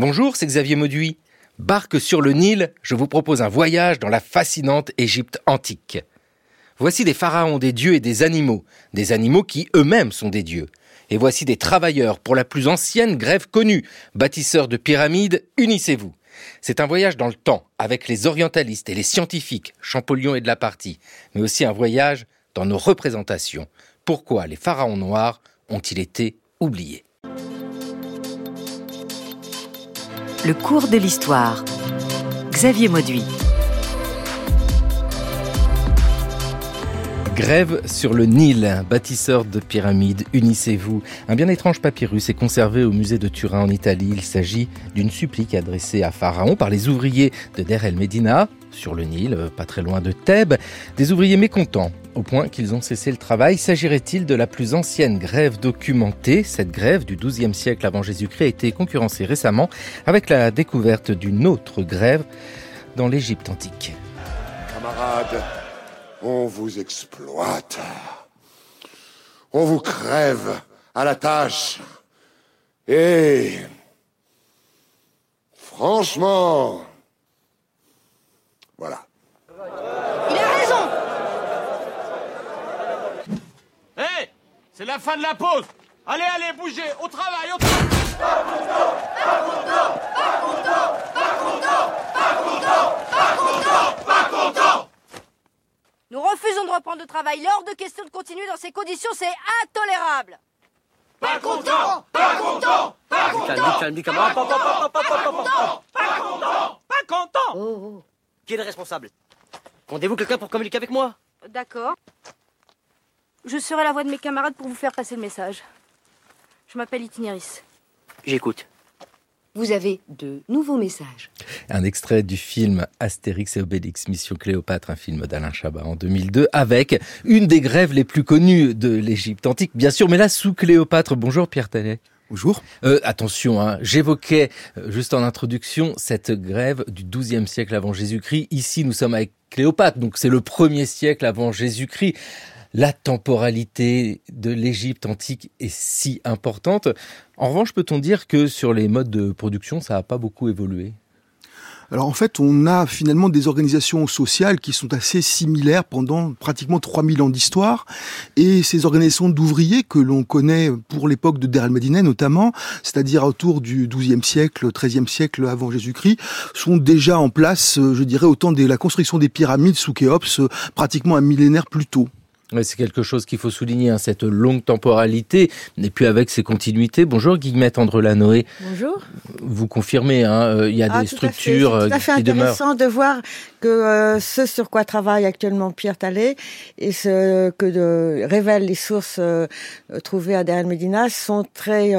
Bonjour, c'est Xavier Mauduit. Barque sur le Nil, je vous propose un voyage dans la fascinante Égypte antique. Voici des pharaons, des dieux et des animaux, des animaux qui eux-mêmes sont des dieux. Et voici des travailleurs pour la plus ancienne grève connue, bâtisseurs de pyramides, unissez-vous. C'est un voyage dans le temps, avec les orientalistes et les scientifiques, Champollion et de la partie, mais aussi un voyage dans nos représentations. Pourquoi les pharaons noirs ont-ils été oubliés? Le cours de l'histoire. Xavier Mauduit. Grève sur le Nil, bâtisseur de pyramides, unissez-vous. Un bien étrange papyrus est conservé au musée de Turin en Italie. Il s'agit d'une supplique adressée à Pharaon par les ouvriers de Der el Medina, sur le Nil, pas très loin de Thèbes. Des ouvriers mécontents au point qu'ils ont cessé le travail. S'agirait-il de la plus ancienne grève documentée? Cette grève du XIIe siècle avant Jésus-Christ a été concurrencée récemment avec la découverte d'une autre grève dans l'Égypte antique. Camarades, on vous exploite. On vous crève à la tâche. Et franchement, voilà. C'est la fin de la pause Allez, allez, bougez Au travail, au travail Pas content Pas content Pas content Pas content Pas content Pas content Pas content Nous refusons de reprendre le travail. L'ordre de question de continuer dans ces conditions, c'est intolérable Pas content Pas content Pas content Calme, calme, Pas content Pas content Pas content Pas content Oh, oh. Qui est le responsable? Rendez-vous quelqu'un pour communiquer avec moi? D'accord. Je serai la voix de mes camarades pour vous faire passer le message. Je m'appelle Itinéris. J'écoute. Vous avez de nouveaux messages. Un extrait du film Astérix et Obélix Mission Cléopâtre, un film d'Alain Chabat en 2002, avec une des grèves les plus connues de l'Égypte antique, bien sûr, mais là sous Cléopâtre. Bonjour Pierre Tallet. Bonjour. Euh, attention, hein, j'évoquais euh, juste en introduction cette grève du XIIe siècle avant Jésus-Christ. Ici, nous sommes avec Cléopâtre, donc c'est le premier siècle avant Jésus-Christ la temporalité de l'Égypte antique est si importante. En revanche, peut-on dire que sur les modes de production, ça n'a pas beaucoup évolué? Alors en fait, on a finalement des organisations sociales qui sont assez similaires pendant pratiquement 3000 ans d'histoire. Et ces organisations d'ouvriers que l'on connaît pour l'époque de Der el notamment, c'est-à-dire autour du XIIe siècle, XIIIe siècle avant Jésus-Christ, sont déjà en place, je dirais, au temps de la construction des pyramides sous Khéops, pratiquement un millénaire plus tôt c'est quelque chose qu'il faut souligner, hein, cette longue temporalité, et puis avec ses continuités. Bonjour Guillemette Andrelanoé. Bonjour. Vous confirmez, hein, euh, il y a ah, des structures C'est tout à fait, intéressant de voir que euh, ce sur quoi travaille actuellement Pierre Tallet et ce que de, révèlent les sources euh, trouvées à Derrière Medina sont très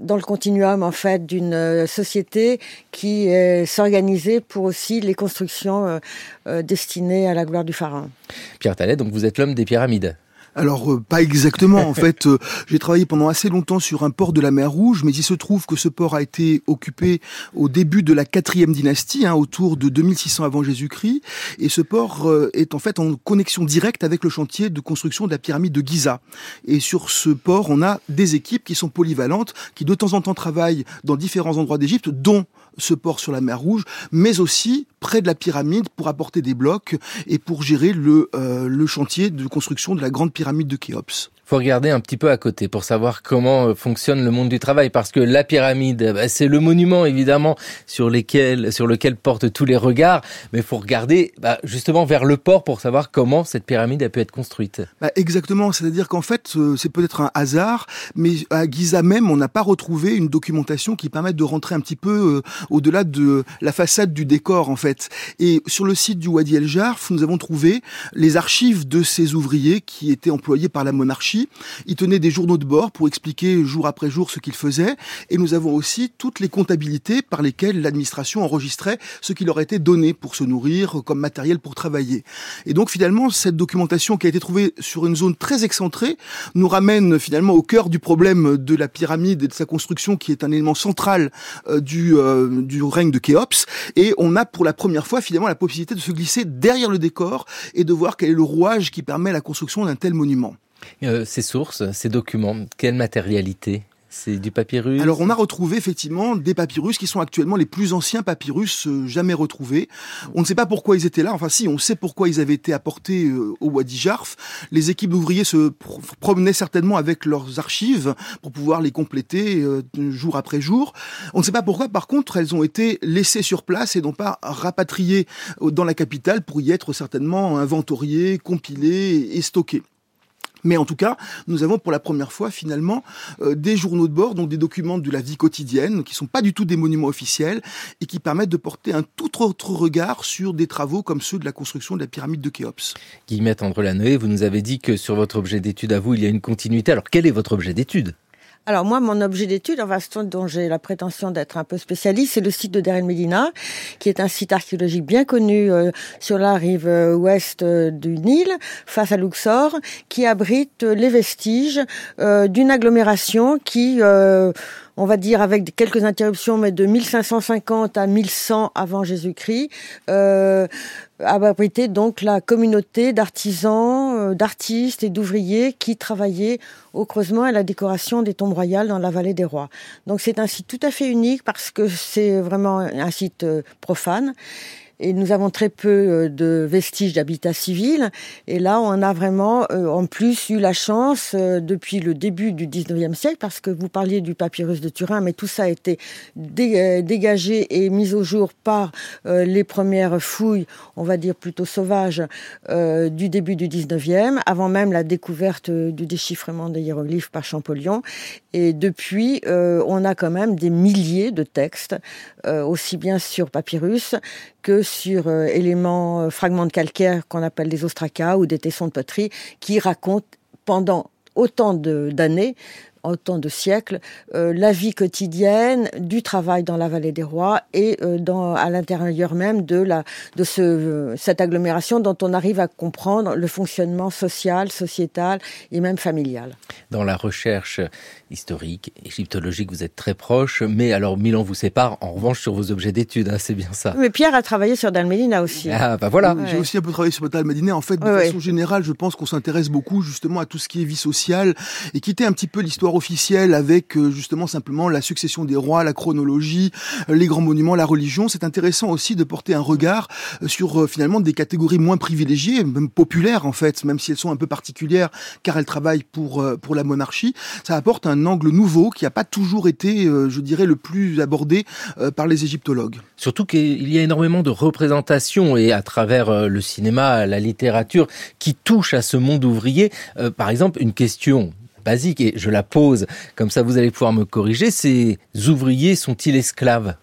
dans le continuum en fait d'une euh, société qui s'organisait pour aussi les constructions euh, euh, destinées à la gloire du pharaon. Pierre Tallet, donc vous êtes l'homme des pyramides. Alors euh, pas exactement. En fait, euh, j'ai travaillé pendant assez longtemps sur un port de la mer Rouge, mais il se trouve que ce port a été occupé au début de la quatrième dynastie, hein, autour de 2600 avant Jésus-Christ, et ce port euh, est en fait en connexion directe avec le chantier de construction de la pyramide de Giza. Et sur ce port, on a des équipes qui sont polyvalentes, qui de temps en temps travaillent dans différents endroits d'Égypte, dont ce port sur la mer Rouge, mais aussi près de la pyramide pour apporter des blocs et pour gérer le, le chantier de construction de la grande pyramide de Khéops faut regarder un petit peu à côté pour savoir comment euh, fonctionne le monde du travail parce que la pyramide bah, c'est le monument évidemment sur lesquels sur lequel portent tous les regards mais faut regarder bah, justement vers le port pour savoir comment cette pyramide a pu être construite. Bah, exactement, c'est-à-dire qu'en fait euh, c'est peut-être un hasard mais à Giza même on n'a pas retrouvé une documentation qui permette de rentrer un petit peu euh, au-delà de la façade du décor en fait. Et sur le site du Wadi El Jarf, nous avons trouvé les archives de ces ouvriers qui étaient employés par la monarchie il tenait des journaux de bord pour expliquer jour après jour ce qu'il faisait. Et nous avons aussi toutes les comptabilités par lesquelles l'administration enregistrait ce qui leur était donné pour se nourrir comme matériel pour travailler. Et donc finalement, cette documentation qui a été trouvée sur une zone très excentrée nous ramène finalement au cœur du problème de la pyramide et de sa construction qui est un élément central euh, du, euh, du règne de Khéops. Et on a pour la première fois finalement la possibilité de se glisser derrière le décor et de voir quel est le rouage qui permet la construction d'un tel monument. Euh, ces sources, ces documents, quelle matérialité? C'est du papyrus? Alors on a retrouvé effectivement des papyrus qui sont actuellement les plus anciens papyrus euh, jamais retrouvés. On ne sait pas pourquoi ils étaient là, enfin si, on sait pourquoi ils avaient été apportés euh, au Wadi Jarf. Les équipes d'ouvriers se promenaient certainement avec leurs archives pour pouvoir les compléter jour après jour. On ne sait pas pourquoi par contre elles ont été laissées sur place et non pas rapatriées dans la capitale pour y être certainement inventoriées, compilées et stockées. Mais en tout cas, nous avons pour la première fois finalement euh, des journaux de bord, donc des documents de la vie quotidienne, qui sont pas du tout des monuments officiels et qui permettent de porter un tout autre regard sur des travaux comme ceux de la construction de la pyramide de Khéops. Guillemette André Lanoé, vous nous avez dit que sur votre objet d'étude à vous, il y a une continuité. Alors quel est votre objet d'étude? Alors moi, mon objet d'étude, enfin, dont j'ai la prétention d'être un peu spécialiste, c'est le site de Der Medina, qui est un site archéologique bien connu euh, sur la rive euh, ouest euh, du Nil, face à Luxor, qui abrite les vestiges d'une agglomération qui on va dire avec quelques interruptions, mais de 1550 à 1100 avant Jésus-Christ, euh, donc la communauté d'artisans, euh, d'artistes et d'ouvriers qui travaillaient au creusement et à la décoration des tombes royales dans la vallée des rois. Donc c'est un site tout à fait unique parce que c'est vraiment un site euh, profane et nous avons très peu euh, de vestiges d'habitat civil. Et là, on a vraiment, euh, en plus, eu la chance euh, depuis le début du 19e siècle, parce que vous parliez du papyrus de Turin, mais tout ça a été dégagé et mis au jour par les premières fouilles, on va dire plutôt sauvages, du début du 19e, avant même la découverte du déchiffrement des hiéroglyphes par Champollion. Et depuis, on a quand même des milliers de textes, aussi bien sur papyrus que sur euh, éléments, euh, fragments de calcaire qu'on appelle des ostracas ou des tessons de poterie, qui racontent pendant autant d'années autant de siècles, euh, la vie quotidienne, du travail dans la vallée des rois et euh, dans, à l'intérieur même de, la, de ce, cette agglomération dont on arrive à comprendre le fonctionnement social, sociétal et même familial. Dans la recherche historique, égyptologique, vous êtes très proche, mais alors Milan vous sépare, en revanche, sur vos objets d'études, hein, c'est bien ça. Mais Pierre a travaillé sur Dalmédina aussi. Ah, bah voilà. J'ai aussi un peu travaillé sur Dalmédina. En fait, de façon générale, je pense qu'on s'intéresse beaucoup justement à tout ce qui est vie sociale et quitter un petit peu l'histoire officielle avec euh, justement simplement la succession des rois, la chronologie, euh, les grands monuments, la religion. C'est intéressant aussi de porter un regard euh, sur finalement des catégories moins privilégiées, même populaires en fait, même si elles sont un peu particulières car elles travaillent pour pour la monarchie. Ça apporte un angle nouveau qui n'a pas toujours été, je dirais, le plus abordé par les égyptologues. Surtout qu'il y a énormément de représentations et à travers le cinéma, la littérature qui touche à ce monde ouvrier. par exemple, une question basique et je la pose, comme ça vous allez pouvoir me corriger, ces ouvriers sont-ils esclaves?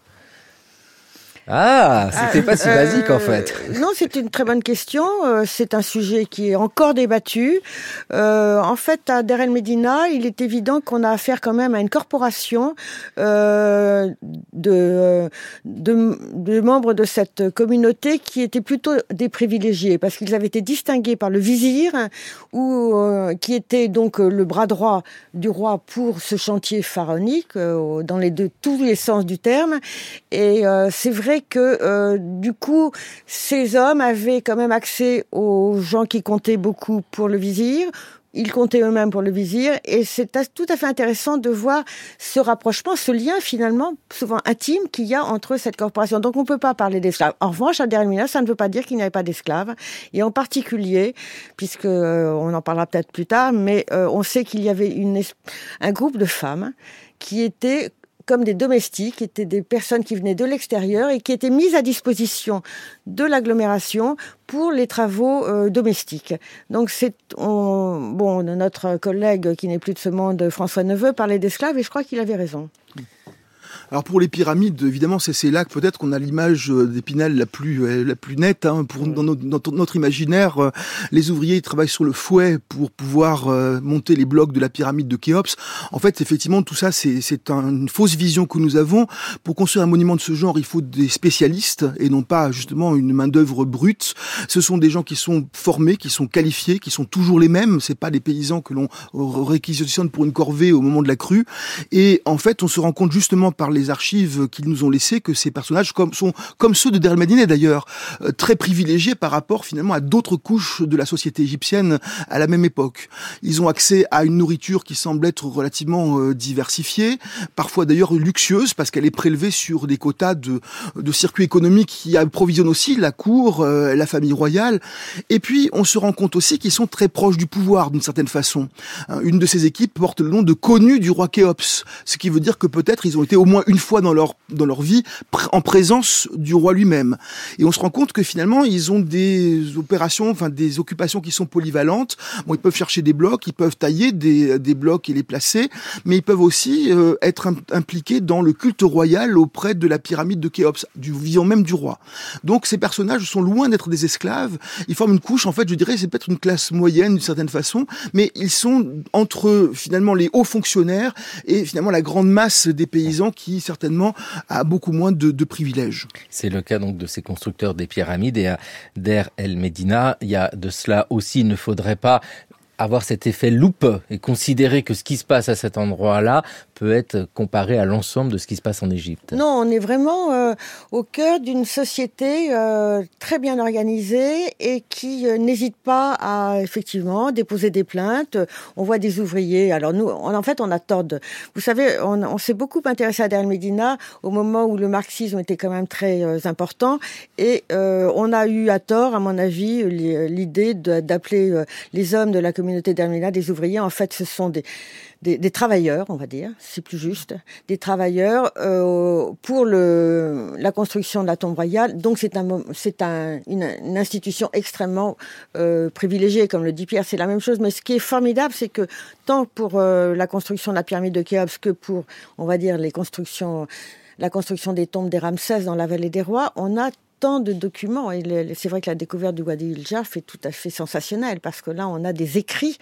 Ah, c'était pas si euh, basique en fait. non, c'est une très bonne question. Euh, c'est un sujet qui est encore débattu. Euh, en fait, à Der El Medina, il est évident qu'on a affaire quand même à une corporation de, de, membres de cette communauté qui étaient plutôt des privilégiés parce qu'ils avaient été distingués par le vizir ou qui était donc le bras droit du roi pour ce chantier pharaonique dans les deux tous les sens du terme. Et c'est vrai que euh, du coup, ces hommes avaient quand même accès aux gens qui comptaient beaucoup pour le vizir, ils comptaient eux-mêmes pour le vizir, et c'est tout à fait intéressant de voir ce rapprochement, ce lien finalement souvent intime qu'il y a entre cette corporation. Donc on ne peut pas parler d'esclaves. En revanche, à Dermina, ça ne veut pas dire qu'il n'y avait pas d'esclaves, et en particulier, puisque euh, on en parlera peut-être plus tard, mais euh, on sait qu'il y avait une, un groupe de femmes qui étaient comme des domestiques, étaient des personnes qui venaient de l'extérieur et qui étaient mises à disposition de l'agglomération pour les travaux euh, domestiques. Donc c'est bon notre collègue qui n'est plus de ce monde, François Neveu, parlait d'esclaves et je crois qu'il avait raison. Alors pour les pyramides, évidemment, c'est là que peut-être qu'on a l'image euh, d'Épinal la plus euh, la plus nette. Hein, pour dans notre, imaginaire, euh, les ouvriers travaillent sur le fouet pour pouvoir monter les blocs de la pyramide de Khéops. En fait, effectivement, tout ça, c'est une fausse vision que nous avons. Pour construire un monument de ce genre, il faut des spécialistes et non pas justement une main d'œuvre brute. Ce sont des gens qui sont formés, qui sont qualifiés, qui sont toujours les mêmes. C'est pas des paysans que l'on réquisitionne pour une corvée au moment de la crue. Et en fait, on se rend compte justement par les archives qu'ils nous ont laissées que ces personnages comme, sont comme ceux de Der Medinet d'ailleurs, euh, très privilégiés par rapport finalement à d'autres couches de la société égyptienne à la même époque. Ils ont accès à une nourriture qui semble être relativement euh, diversifiée, parfois d'ailleurs luxueuse parce qu'elle est prélevée sur des quotas de, de circuits économiques qui approvisionnent aussi la cour, euh, la famille royale. Et puis on se rend compte aussi qu'ils sont très proches du pouvoir d'une certaine façon. Hein, une de ces équipes porte le nom de connu du roi Khéops, ce qui veut dire que peut-être ils ont été au moins une fois dans leur dans leur vie en présence du roi lui-même. Et on se rend compte que finalement ils ont des opérations, enfin des occupations qui sont polyvalentes. Bon, ils peuvent chercher des blocs, ils peuvent tailler des, des blocs et les placer, mais ils peuvent aussi euh, être impliqués dans le culte royal auprès de la pyramide de Khéops, du vivant même du roi. Donc ces personnages sont loin d'être des esclaves. Ils forment une couche, en fait, je dirais, c'est peut-être une classe moyenne d'une certaine façon, mais ils sont entre finalement les hauts fonctionnaires et finalement la grande masse des paysans qui certainement a beaucoup moins de, privilèges. C'est le cas donc de ces constructeurs des pyramides et à Der El Medina, il y a de cela aussi, il ne faudrait pas avoir cet effet loupe et considérer que ce qui se passe à cet endroit-là peut être comparé à l'ensemble de ce qui se passe en Égypte? Non, on est vraiment euh, au cœur d'une société euh, très bien organisée et qui euh, n'hésite pas à effectivement déposer des plaintes. On voit des ouvriers. Alors nous, en fait, on a tort de... Vous savez, on, s'est beaucoup intéressé à Der Medina au moment où le marxisme était quand même très important et on a eu à tort, à mon avis, l'idée d'appeler les hommes de la communauté Der Medina des ouvriers. En fait, ce sont des des, des, travailleurs, on va dire, c'est plus juste, des travailleurs euh, pour le, la construction de la tombe royale. Donc c'est un, c'est un, une, une, institution extrêmement euh, privilégiée, comme le dit Pierre. C'est la même chose. Mais ce qui est formidable, c'est que tant pour euh, la construction de la pyramide de Khéops que pour, on va dire, les constructions, la construction des tombes des Ramsès dans la vallée des rois, on a tant de documents. Et c'est vrai que la découverte du Wadi el-Jarf est tout à fait sensationnelle parce que là, on a des écrits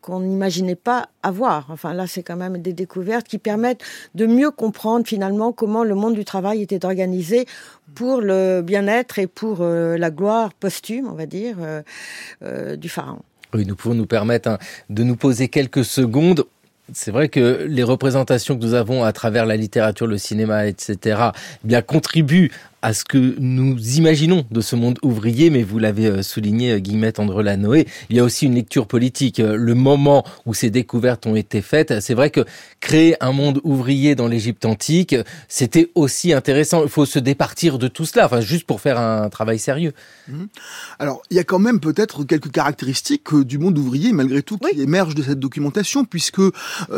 qu'on n'imaginait pas avoir. Enfin, là, c'est quand même des découvertes qui permettent de mieux comprendre finalement comment le monde du travail était organisé pour le bien-être et pour euh, la gloire posthume, on va dire, euh, euh, du pharaon. Oui, nous pouvons nous permettre hein, de nous poser quelques secondes. C'est vrai que les représentations que nous avons à travers la littérature, le cinéma, etc., eh bien contribuent à ce que nous imaginons de ce monde ouvrier, mais vous l'avez euh, souligné, euh, Guillemette André Lanoé, il y a aussi une lecture politique. Euh, le moment où ces découvertes ont été faites, c'est vrai que créer un monde ouvrier dans l'Égypte antique, c'était aussi intéressant. Il faut se départir de tout cela, enfin juste pour faire un travail sérieux. Mmh. Alors, il y a quand même peut-être quelques caractéristiques du monde ouvrier, malgré tout, qui oui. émergent de cette documentation, puisque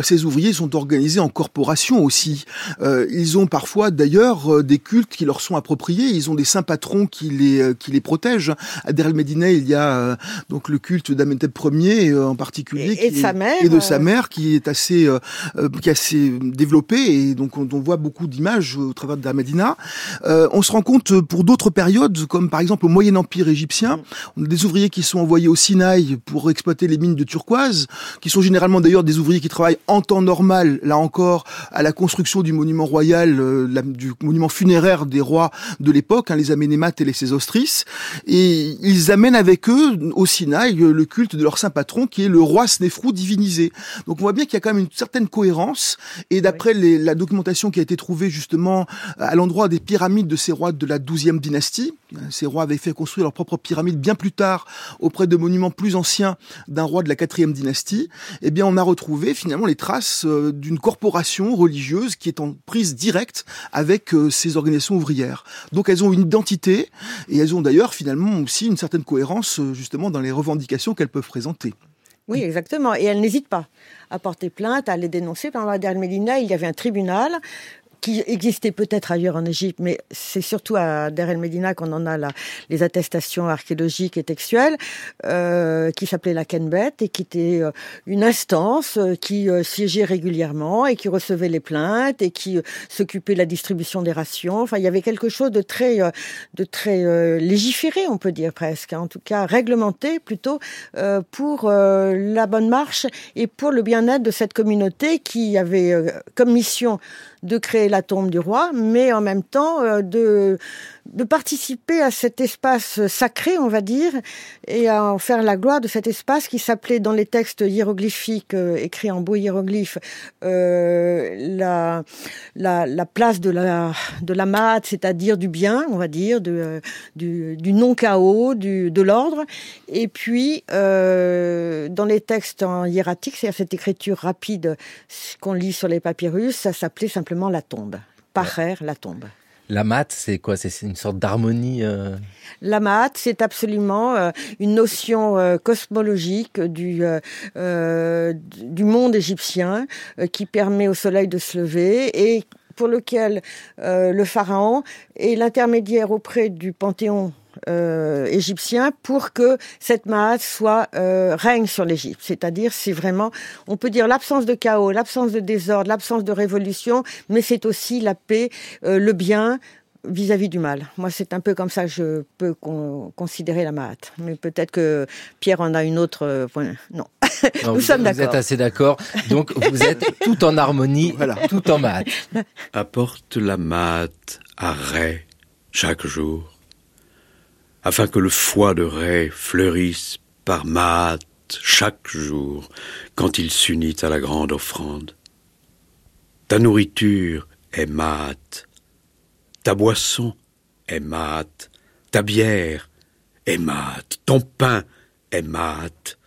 ces ouvriers sont organisés en corporation aussi. Ils ont parfois d'ailleurs des cultes qui leur sont appropriés ils ont des saints patrons qui les euh, qui les protègent. À Der el Medina, il y a euh, donc le culte d'Amenhotep Ier euh, en particulier et, et, de sa mère et de sa mère qui est assez euh, qui est assez développé et donc on, on voit beaucoup d'images au travers de Der Medina. on se rend compte pour d'autres périodes comme par exemple au Moyen Empire égyptien, on a des ouvriers qui sont envoyés au Sinaï pour exploiter les mines de turquoise, qui sont généralement d'ailleurs des ouvriers qui travaillent en temps normal, là encore, à la construction du monument royal, la, du monument funéraire des rois de l'époque, hein, les Aménémates et les Sésostris, et ils amènent avec eux au Sinaï le culte de leur saint patron qui est le roi Snéfrou divinisé. Donc on voit bien qu'il y a quand même une certaine cohérence, et d'après la documentation qui a été trouvée justement à l'endroit des pyramides de ces rois de la 12e dynastie, ces rois avaient fait construire leur propre pyramide bien plus tard auprès de monuments plus anciens d'un roi de la 4e dynastie, eh bien on a retrouvé finalement les traces euh, d'une corporation religieuse qui est en prise directe avec euh, ces organisations ouvrières. Donc elles ont une identité et elles ont d'ailleurs finalement aussi une certaine cohérence euh, justement dans les revendications qu'elles peuvent présenter. Oui, exactement. Et elles n'hésitent pas à porter plainte, à les dénoncer. Pendant la dernière Médina, il y avait un tribunal qui existait peut-être ailleurs en Égypte, mais c'est surtout à Der el Medina qu'on en a les attestations archéologiques et textuelles, euh, qui s'appelait la Kenbet et qui était euh, une instance euh, qui euh, siégeait régulièrement et qui recevait les plaintes et qui euh, s'occupait de la distribution des rations. Enfin, il y avait quelque chose de très, euh, de très légiféré, on peut dire presque, en tout cas réglementé plutôt pour la bonne marche et pour le bien-être de cette communauté qui avait comme mission de créer la tombe du roi, mais en même temps euh, de de participer à cet espace sacré, on va dire, et à en faire la gloire de cet espace qui s'appelait dans les textes hiéroglyphiques euh, écrits en beaux hiéroglyphes euh, la, la, la place de la de la mat, c'est-à-dire du bien, on va dire, de, euh, du, du non chaos, du de l'ordre, et puis dans les textes en hiératique, c'est-à-dire cette écriture rapide qu'on lit sur les papyrus, ça s'appelait simplement la tombe, parer, la tombe. La mat, c'est quoi? C'est une sorte d'harmonie euh... La mat, c'est absolument euh, une notion euh, cosmologique du, du monde égyptien qui permet au soleil de se lever et pour lequel le pharaon est l'intermédiaire auprès du panthéon euh, égyptien pour que cette Maat soit euh, règne sur l'Égypte. C'est-à-dire, c'est vraiment, on peut dire l'absence de chaos, l'absence de désordre, l'absence de révolution, mais c'est aussi la paix, euh, le bien vis-à-vis -vis du mal. Moi, c'est un peu comme ça que je peux con considérer la Maat. Mais peut-être que Pierre en a une autre. Euh. Non. Non, Nous vous, sommes Vous êtes d'accord. assez d'accord. Donc, vous êtes tout en harmonie, Voilà. tout en mat. apporte la mate à Ré chaque jour, afin que le foie de Ré fleurisse par mate chaque jour quand il s'unit à la grande offrande. Ta nourriture est mate, ta boisson est mate, ta bière est mate, ton pain est mate.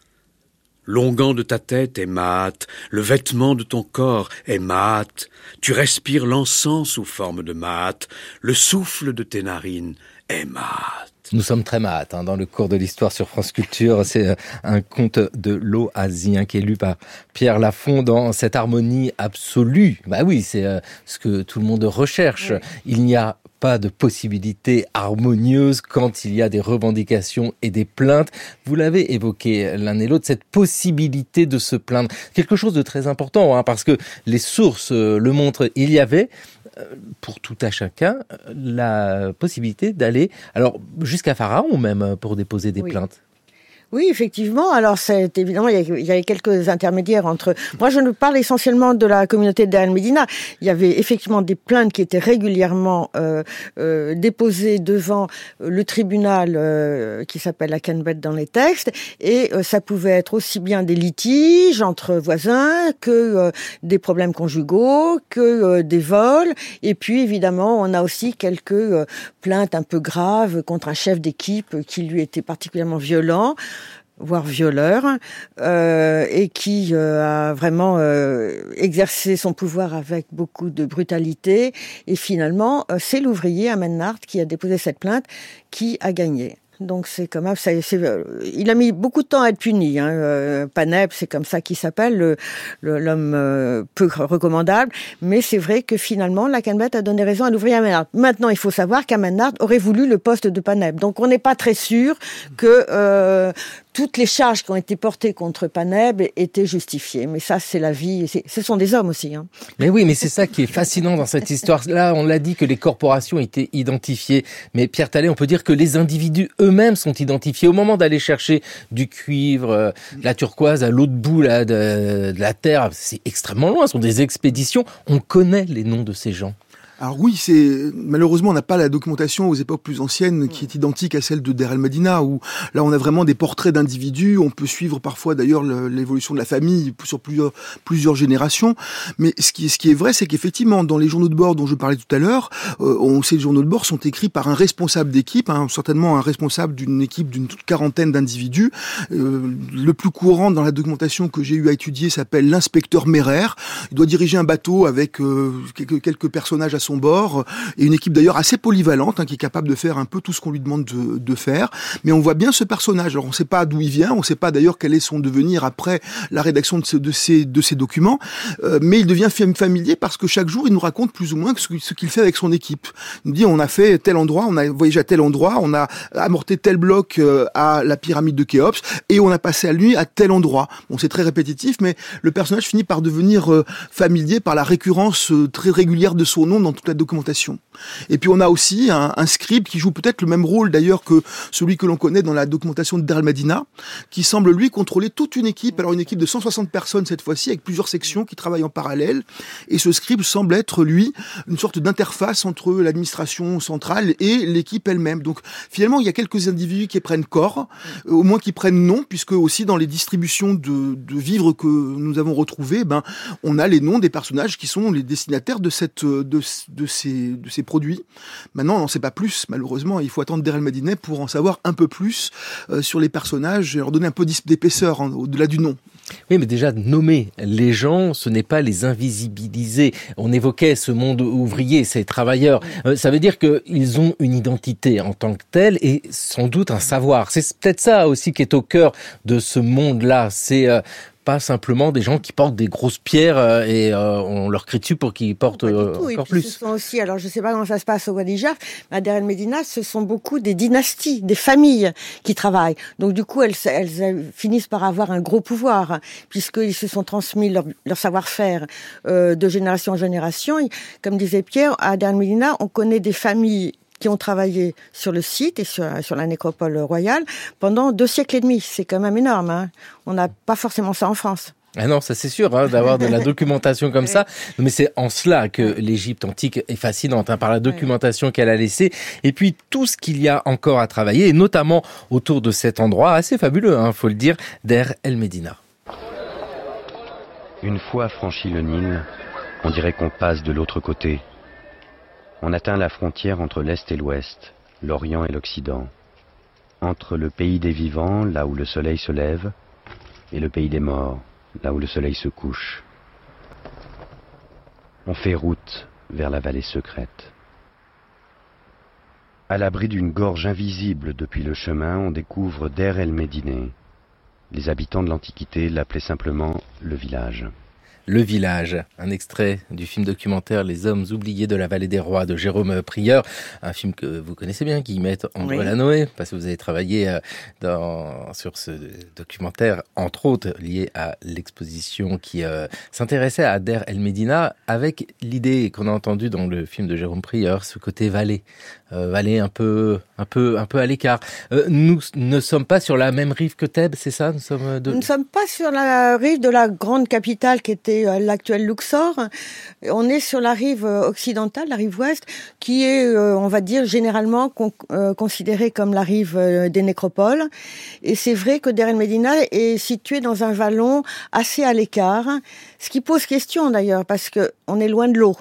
L'onguent de ta tête est mate, le vêtement de ton corps est mate, tu respires l'encens sous forme de mate, le souffle de tes narines est mate. Nous sommes très mat hein, dans le cours de l'histoire sur France Culture. C'est euh, un conte de l'Oasien qui est lu par Pierre Lafont dans cette harmonie absolue. Bah oui, c'est euh, ce que tout le monde recherche. Oui. Il n'y a pas de possibilité harmonieuse quand il y a des revendications et des plaintes. Vous l'avez évoqué l'un et l'autre, cette possibilité de se plaindre. Quelque chose de très important, hein, parce que les sources euh, le montrent. Il y avait, pour tout à chacun, euh, la possibilité d'aller, alors jusqu'à Pharaon même, euh, pour déposer des Oui. plaintes. Oui, effectivement. Alors, c'est évidemment, il y, avait quelques intermédiaires entre. Moi, je ne parle essentiellement de la communauté d'Al Medina. Il y avait effectivement des plaintes qui étaient régulièrement euh, euh, déposées devant le tribunal euh, qui s'appelle la Canbet dans les textes, et euh, ça pouvait être aussi bien des litiges entre voisins que euh, des problèmes conjugaux, que euh, des vols, et puis évidemment, on a aussi quelques euh, plaintes un peu graves contre un chef d'équipe qui lui était particulièrement violent voire violeur, euh, et qui euh, a vraiment euh, exercé son pouvoir avec beaucoup de brutalité. Et finalement, euh, c'est l'ouvrier Amenart qui a déposé cette plainte qui a gagné. Donc c'est quand même, ça, il a mis beaucoup de temps à être puni. Hein. Euh, Panep, c'est comme ça qu'il s'appelle, le- le- l'homme euh, peu recommandable. Mais c'est vrai que finalement, la Canbet a donné raison à l'ouvrier Amenart. Maintenant, il faut savoir qu'Amenart aurait voulu le poste de Panep. Donc on n'est pas très sûr que euh, toutes les charges qui ont été portées contre Paneb étaient justifiées. Mais ça, c'est la vie. Ce sont des hommes aussi. Hein. Mais oui, mais c'est ça qui est fascinant dans cette histoire. Là, on l'a dit que les corporations étaient identifiées. Mais Pierre Tallet, on peut dire que les individus eux-mêmes sont identifiés. Au moment d'aller chercher du cuivre, euh, de la turquoise à l'autre bout de, de la Terre, c'est extrêmement loin. Ce sont des expéditions. On connaît les noms de ces gens. Alors oui, c'est malheureusement on n'a pas la documentation aux époques plus anciennes qui est identique à celle de Der El Medina où là on a vraiment des portraits d'individus. On peut suivre parfois d'ailleurs le- l'évolution de la famille sur plusieurs plusieurs générations. Mais ce qui ce qui est vrai, c'est qu'effectivement dans les journaux de bord dont je parlais tout à l'heure, euh, on les journaux de bord sont écrits par un responsable d'équipe, hein, certainement un responsable d'une équipe d'une quarantaine d'individus. Euh, le plus courant dans la documentation que j'ai eu à étudier s'appelle l'inspecteur Merer. Il doit diriger un bateau avec euh, quelques, quelques personnages à son bord et une équipe d'ailleurs assez polyvalente hein, qui est capable de faire un peu tout ce qu'on lui demande de, de faire. Mais on voit bien ce personnage. Alors on ne sait pas d'où il vient, on ne sait pas d'ailleurs quel est son devenir après la rédaction de, de ces de documents. Euh, mais il devient fam- familier parce que chaque jour il nous raconte plus ou moins ce qu'il fait avec son équipe. Il nous dit on a fait tel endroit, on a voyagé à tel endroit, on a amorté tel bloc euh, à la pyramide de Khéops et on a passé à lui à tel endroit. Bon c'est très répétitif, mais le personnage finit par devenir euh, familier par la récurrence euh, très régulière de son nom dans toute la documentation. Et puis on a aussi un, scribe qui joue peut-être le même rôle d'ailleurs que celui que l'on connaît dans la documentation de Dar Madina, qui semble lui contrôler toute une équipe, alors une équipe de 160 personnes cette fois-ci, avec plusieurs sections qui travaillent en parallèle. Et ce scribe semble être lui une sorte d'interface entre l'administration centrale et l'équipe elle-même. Donc finalement, il y a quelques individus qui prennent corps, euh, au moins qui prennent nom, puisque aussi dans les distributions de, de vivres que nous avons retrouvés, ben on a les noms des personnages qui sont les destinataires de cette de, de ces produits. Maintenant, on n'en sait pas plus. Malheureusement, il faut attendre Derel Madinet pour en savoir un peu plus euh, sur les personnages et leur donner un peu d'épaisseur hein, au-delà du nom. Oui, mais déjà, nommer les gens, ce n'est pas les invisibiliser. On évoquait ce monde ouvrier, ces travailleurs. Euh, ça veut dire qu'ils ont une identité en tant que telle et sans doute un savoir. C'est peut-être ça aussi qui est au cœur de ce monde-là. C'est euh, pas simplement des gens qui portent des grosses pierres euh, et euh, on leur crie dessus pour qu'ils portent euh, encore plus. Ce sont aussi, alors je sais pas comment ça se passe au Wadi Jaf, mais à El Medina, ce sont beaucoup des dynasties, des familles qui travaillent. Donc du coup, elles, elles, finissent par avoir un gros pouvoir puisqu'ils se sont transmis leur, leur savoir-faire euh, de génération en génération. Comme disait Pierre, à El Medina, on connaît des familles qui ont travaillé sur le site et sur, sur la nécropole royale pendant deux siècles et demi. C'est quand même énorme. Hein. On n'a pas forcément ça en France. Ah non, ça c'est sûr, hein, d'avoir de la documentation comme ça. Mais c'est en cela que l'Égypte antique est fascinante, hein, par la documentation qu'elle a laissée, et puis tout ce qu'il y a encore à travailler, et notamment autour de cet endroit assez fabuleux, hein, faut le dire, d'Er El Medina. Une fois franchi le Nil, on dirait qu'on passe de l'autre côté, on atteint la frontière entre l'Est et l'Ouest, l'Orient et l'Occident, entre le pays des vivants, là où le soleil se lève, et le pays des morts, là où le soleil se couche. On fait route vers la vallée secrète. À l'abri d'une gorge invisible depuis le chemin, on découvre Der el Médiné. Les habitants de l'Antiquité l'appelaient simplement le village. Le village, un extrait du film documentaire Les hommes oubliés de la vallée des rois de Jérôme Prieur, un film que vous connaissez bien, qui met André oui. Lanoé, parce que vous avez travaillé euh, dans, sur ce documentaire, entre autres lié à l'exposition qui euh, s'intéressait à Der El Medina, avec l'idée qu'on a entendue dans le film de Jérôme Prieur, ce côté vallée, euh, vallée un peu, un peu, un peu à l'écart. Euh, nous ne sommes pas sur la même rive que Thèbes, c'est ça? Nous sommes de... Nous ne sommes pas sur la rive de la grande capitale qui était l'actuel Luxor. On est sur la rive occidentale, la rive ouest, qui est, euh, on va dire, généralement con considérée comme la rive des nécropoles. Et c'est vrai que Der Medina est situé dans un vallon assez à l'écart, ce qui pose question d'ailleurs, parce que on est loin de l'eau.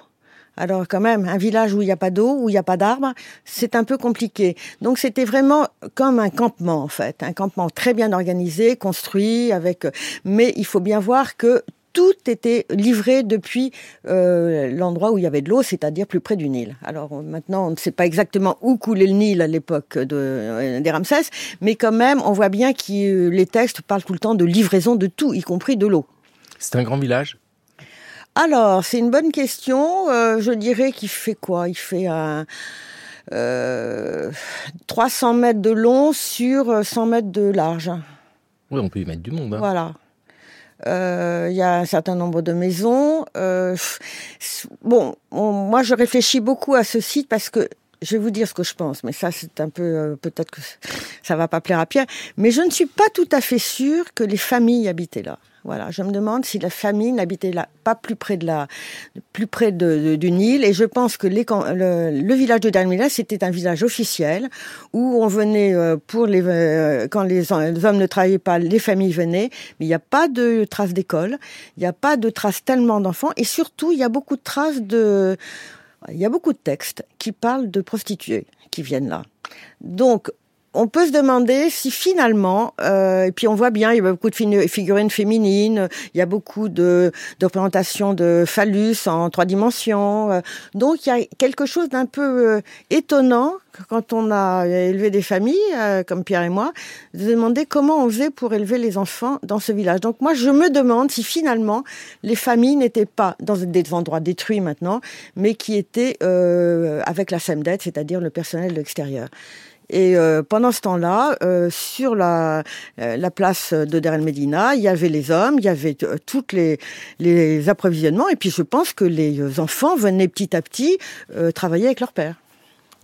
Alors quand même, un village où il n'y a pas d'eau, où il n'y a pas d'arbres, c'est un peu compliqué. Donc c'était vraiment comme un campement en fait, un campement très bien organisé, construit avec. Mais il faut bien voir que tout était livré depuis euh, l'endroit où il y avait de l'eau, c'est-à-dire plus près du Nil. Alors maintenant, on ne sait pas exactement où coulait le Nil à l'époque de, euh, des Ramsès, mais quand même, on voit bien que les textes parlent tout le temps de livraison de tout, y compris de l'eau. C'est un grand village alors, c'est une bonne question. Euh, je dirais qu'il fait quoi? Il fait un, euh, 300 mètres de long sur 100 mètres de large. Oui, on peut y mettre du monde. Hein. Voilà. Euh, il y a un certain nombre de maisons. Euh, bon, on, moi, je réfléchis beaucoup à ce site parce que je vais vous dire ce que je pense, mais ça, c'est un peu, euh, peut-être que ça va pas plaire à Pierre, mais je ne suis pas tout à fait sûre que les familles habitaient là. Voilà, je me demande si la famille n'habitait pas plus près de la, plus près. Et je pense que le village de Dalmila, c'était un village officiel où on venait euh, pour les, euh, quand les, les, hommes ne travaillaient pas, les familles venaient. Mais il n'y a pas de traces d'école, il n'y a pas de traces tellement d'enfants, et surtout il y a beaucoup de traces de, il y a beaucoup de textes qui parlent de prostituées qui viennent là. Donc, on peut se demander si finalement, euh, et puis on voit bien, il y a beaucoup de figurines féminines, il y a beaucoup de, de représentations de phallus en trois dimensions. Euh, donc il y a quelque chose d'un peu euh, étonnant quand on a élevé des familles, euh, comme Pierre et moi, de demander comment on faisait pour élever les enfants dans ce village. Donc moi, je me demande si finalement les familles n'étaient pas dans des endroits détruits maintenant, mais qui étaient euh, avec la SEMDET, c'est-à-dire le personnel de l'extérieur. Et euh, pendant ce temps-là, euh, sur la, euh, la place de Der El Medina, il y avait les hommes, il y avait toutes les, les approvisionnements, et puis je pense que les enfants venaient petit à petit travailler avec leur père.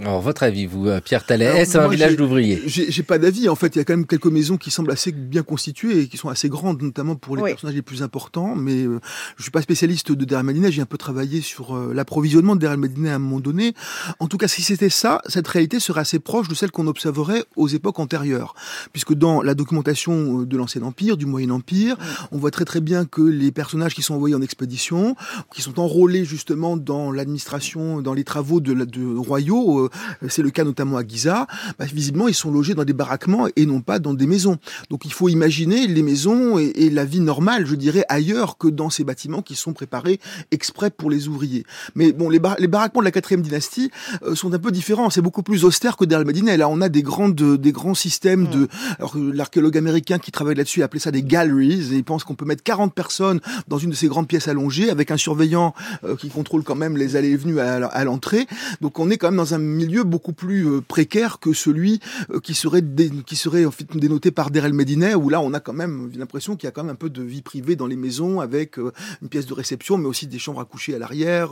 Alors, votre avis, vous, euh, Pierre Tallet, est-ce un village d'ouvriers J'ai j'ai pas d'avis. En fait, il y a quand même quelques maisons qui semblent assez bien constituées et qui sont assez grandes, notamment pour les Oui. personnages les plus importants. Mais euh, je suis pas spécialiste de Der El Medina. J'ai un peu travaillé sur euh, l'approvisionnement de Der El Medina à un moment donné. En tout cas, si c'était ça, cette réalité serait assez proche de celle qu'on observerait aux époques antérieures, puisque dans la documentation euh, de l'Ancien Empire, du Moyen Empire, on voit très très bien que les personnages qui sont envoyés en expédition, qui sont enrôlés justement dans l'administration, dans les travaux de, la- de royaux, euh, c'est le cas notamment à Giza, bah, visiblement ils sont logés dans des baraquements et non pas dans des maisons. Donc il faut imaginer les maisons et, et la vie normale, je dirais, ailleurs que dans ces bâtiments qui sont préparés exprès pour les ouvriers. Mais bon, les, bar- les baraquements de la quatrième dynastie euh, sont un peu différents. C'est beaucoup plus austère que Der el-Medina. Et Là, on a des grandes, des grands systèmes de. Alors que l'archéologue américain qui travaille là-dessus a appelé ça des galleries. Et il pense qu'on peut mettre 40 personnes dans une de ces grandes pièces allongées avec un surveillant euh, qui contrôle quand même les allées et venues à, à l'entrée. Donc on est quand même dans un milieu beaucoup plus euh, précaire que celui euh, qui serait dé- qui serait en fait dénoté par Der El Medina où là on a quand même l'impression qu'il y a quand même un peu de vie privée dans les maisons avec euh, une pièce de réception mais aussi des chambres à coucher à l'arrière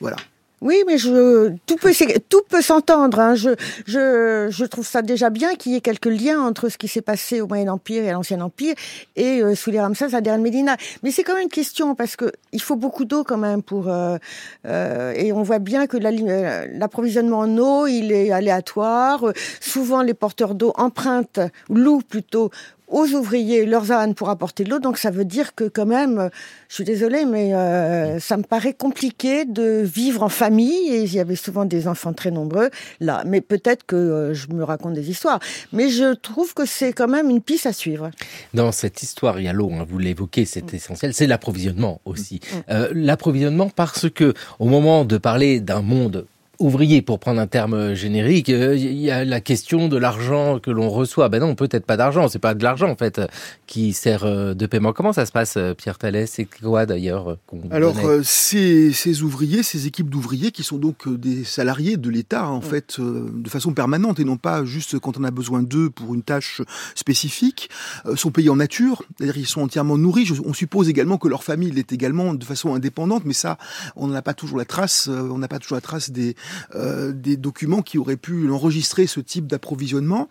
voilà. Oui, mais je, tout peut, tout peut s'entendre. Hein. Je, je, je trouve ça déjà bien qu'il y ait quelques liens entre ce qui s'est passé au Moyen Empire et à l'Ancien Empire et euh, sous les Ramsès à Der El Medina. Mais c'est quand même une question parce que il faut beaucoup d'eau quand même pour euh, euh, et on voit bien que euh, l'approvisionnement en eau il est aléatoire. Souvent les porteurs d'eau empruntent, louent plutôt aux ouvriers leurs ânes pour apporter de l'eau. Donc ça veut dire que quand même, euh, je suis désolée, mais euh, ça me paraît compliqué de vivre en famille. Et il y avait souvent des enfants très nombreux là. Mais peut-être que euh, je me raconte des histoires. Mais je trouve que c'est quand même une piste à suivre. Dans cette histoire, il y a l'eau, hein, vous l'évoquez, c'est essentiel, c'est l'approvisionnement aussi. Euh, l'approvisionnement parce que au moment de parler d'un monde ouvrier, pour prendre un terme générique, euh, il y a la question de l'argent que l'on reçoit. Ben non, peut-être pas d'argent, c'est pas de l'argent en fait euh, qui sert euh, de paiement. Comment ça se passe, euh, Pierre Talès? C'est quoi d'ailleurs euh, qu'on Alors, euh, ces, ces ouvriers, ces équipes d'ouvriers qui sont donc euh, des salariés de l'État, en fait, euh, de façon permanente et non pas juste quand on a besoin d'eux pour une tâche spécifique, euh, sont payés en nature, c'est-à-dire ils sont entièrement nourris. Je- on suppose également que leur famille l'est également de façon indépendante, mais ça, on n'a pas toujours la trace, euh, on n'a pas toujours la trace des, euh, des documents qui auraient pu enregistrer ce type d'approvisionnement.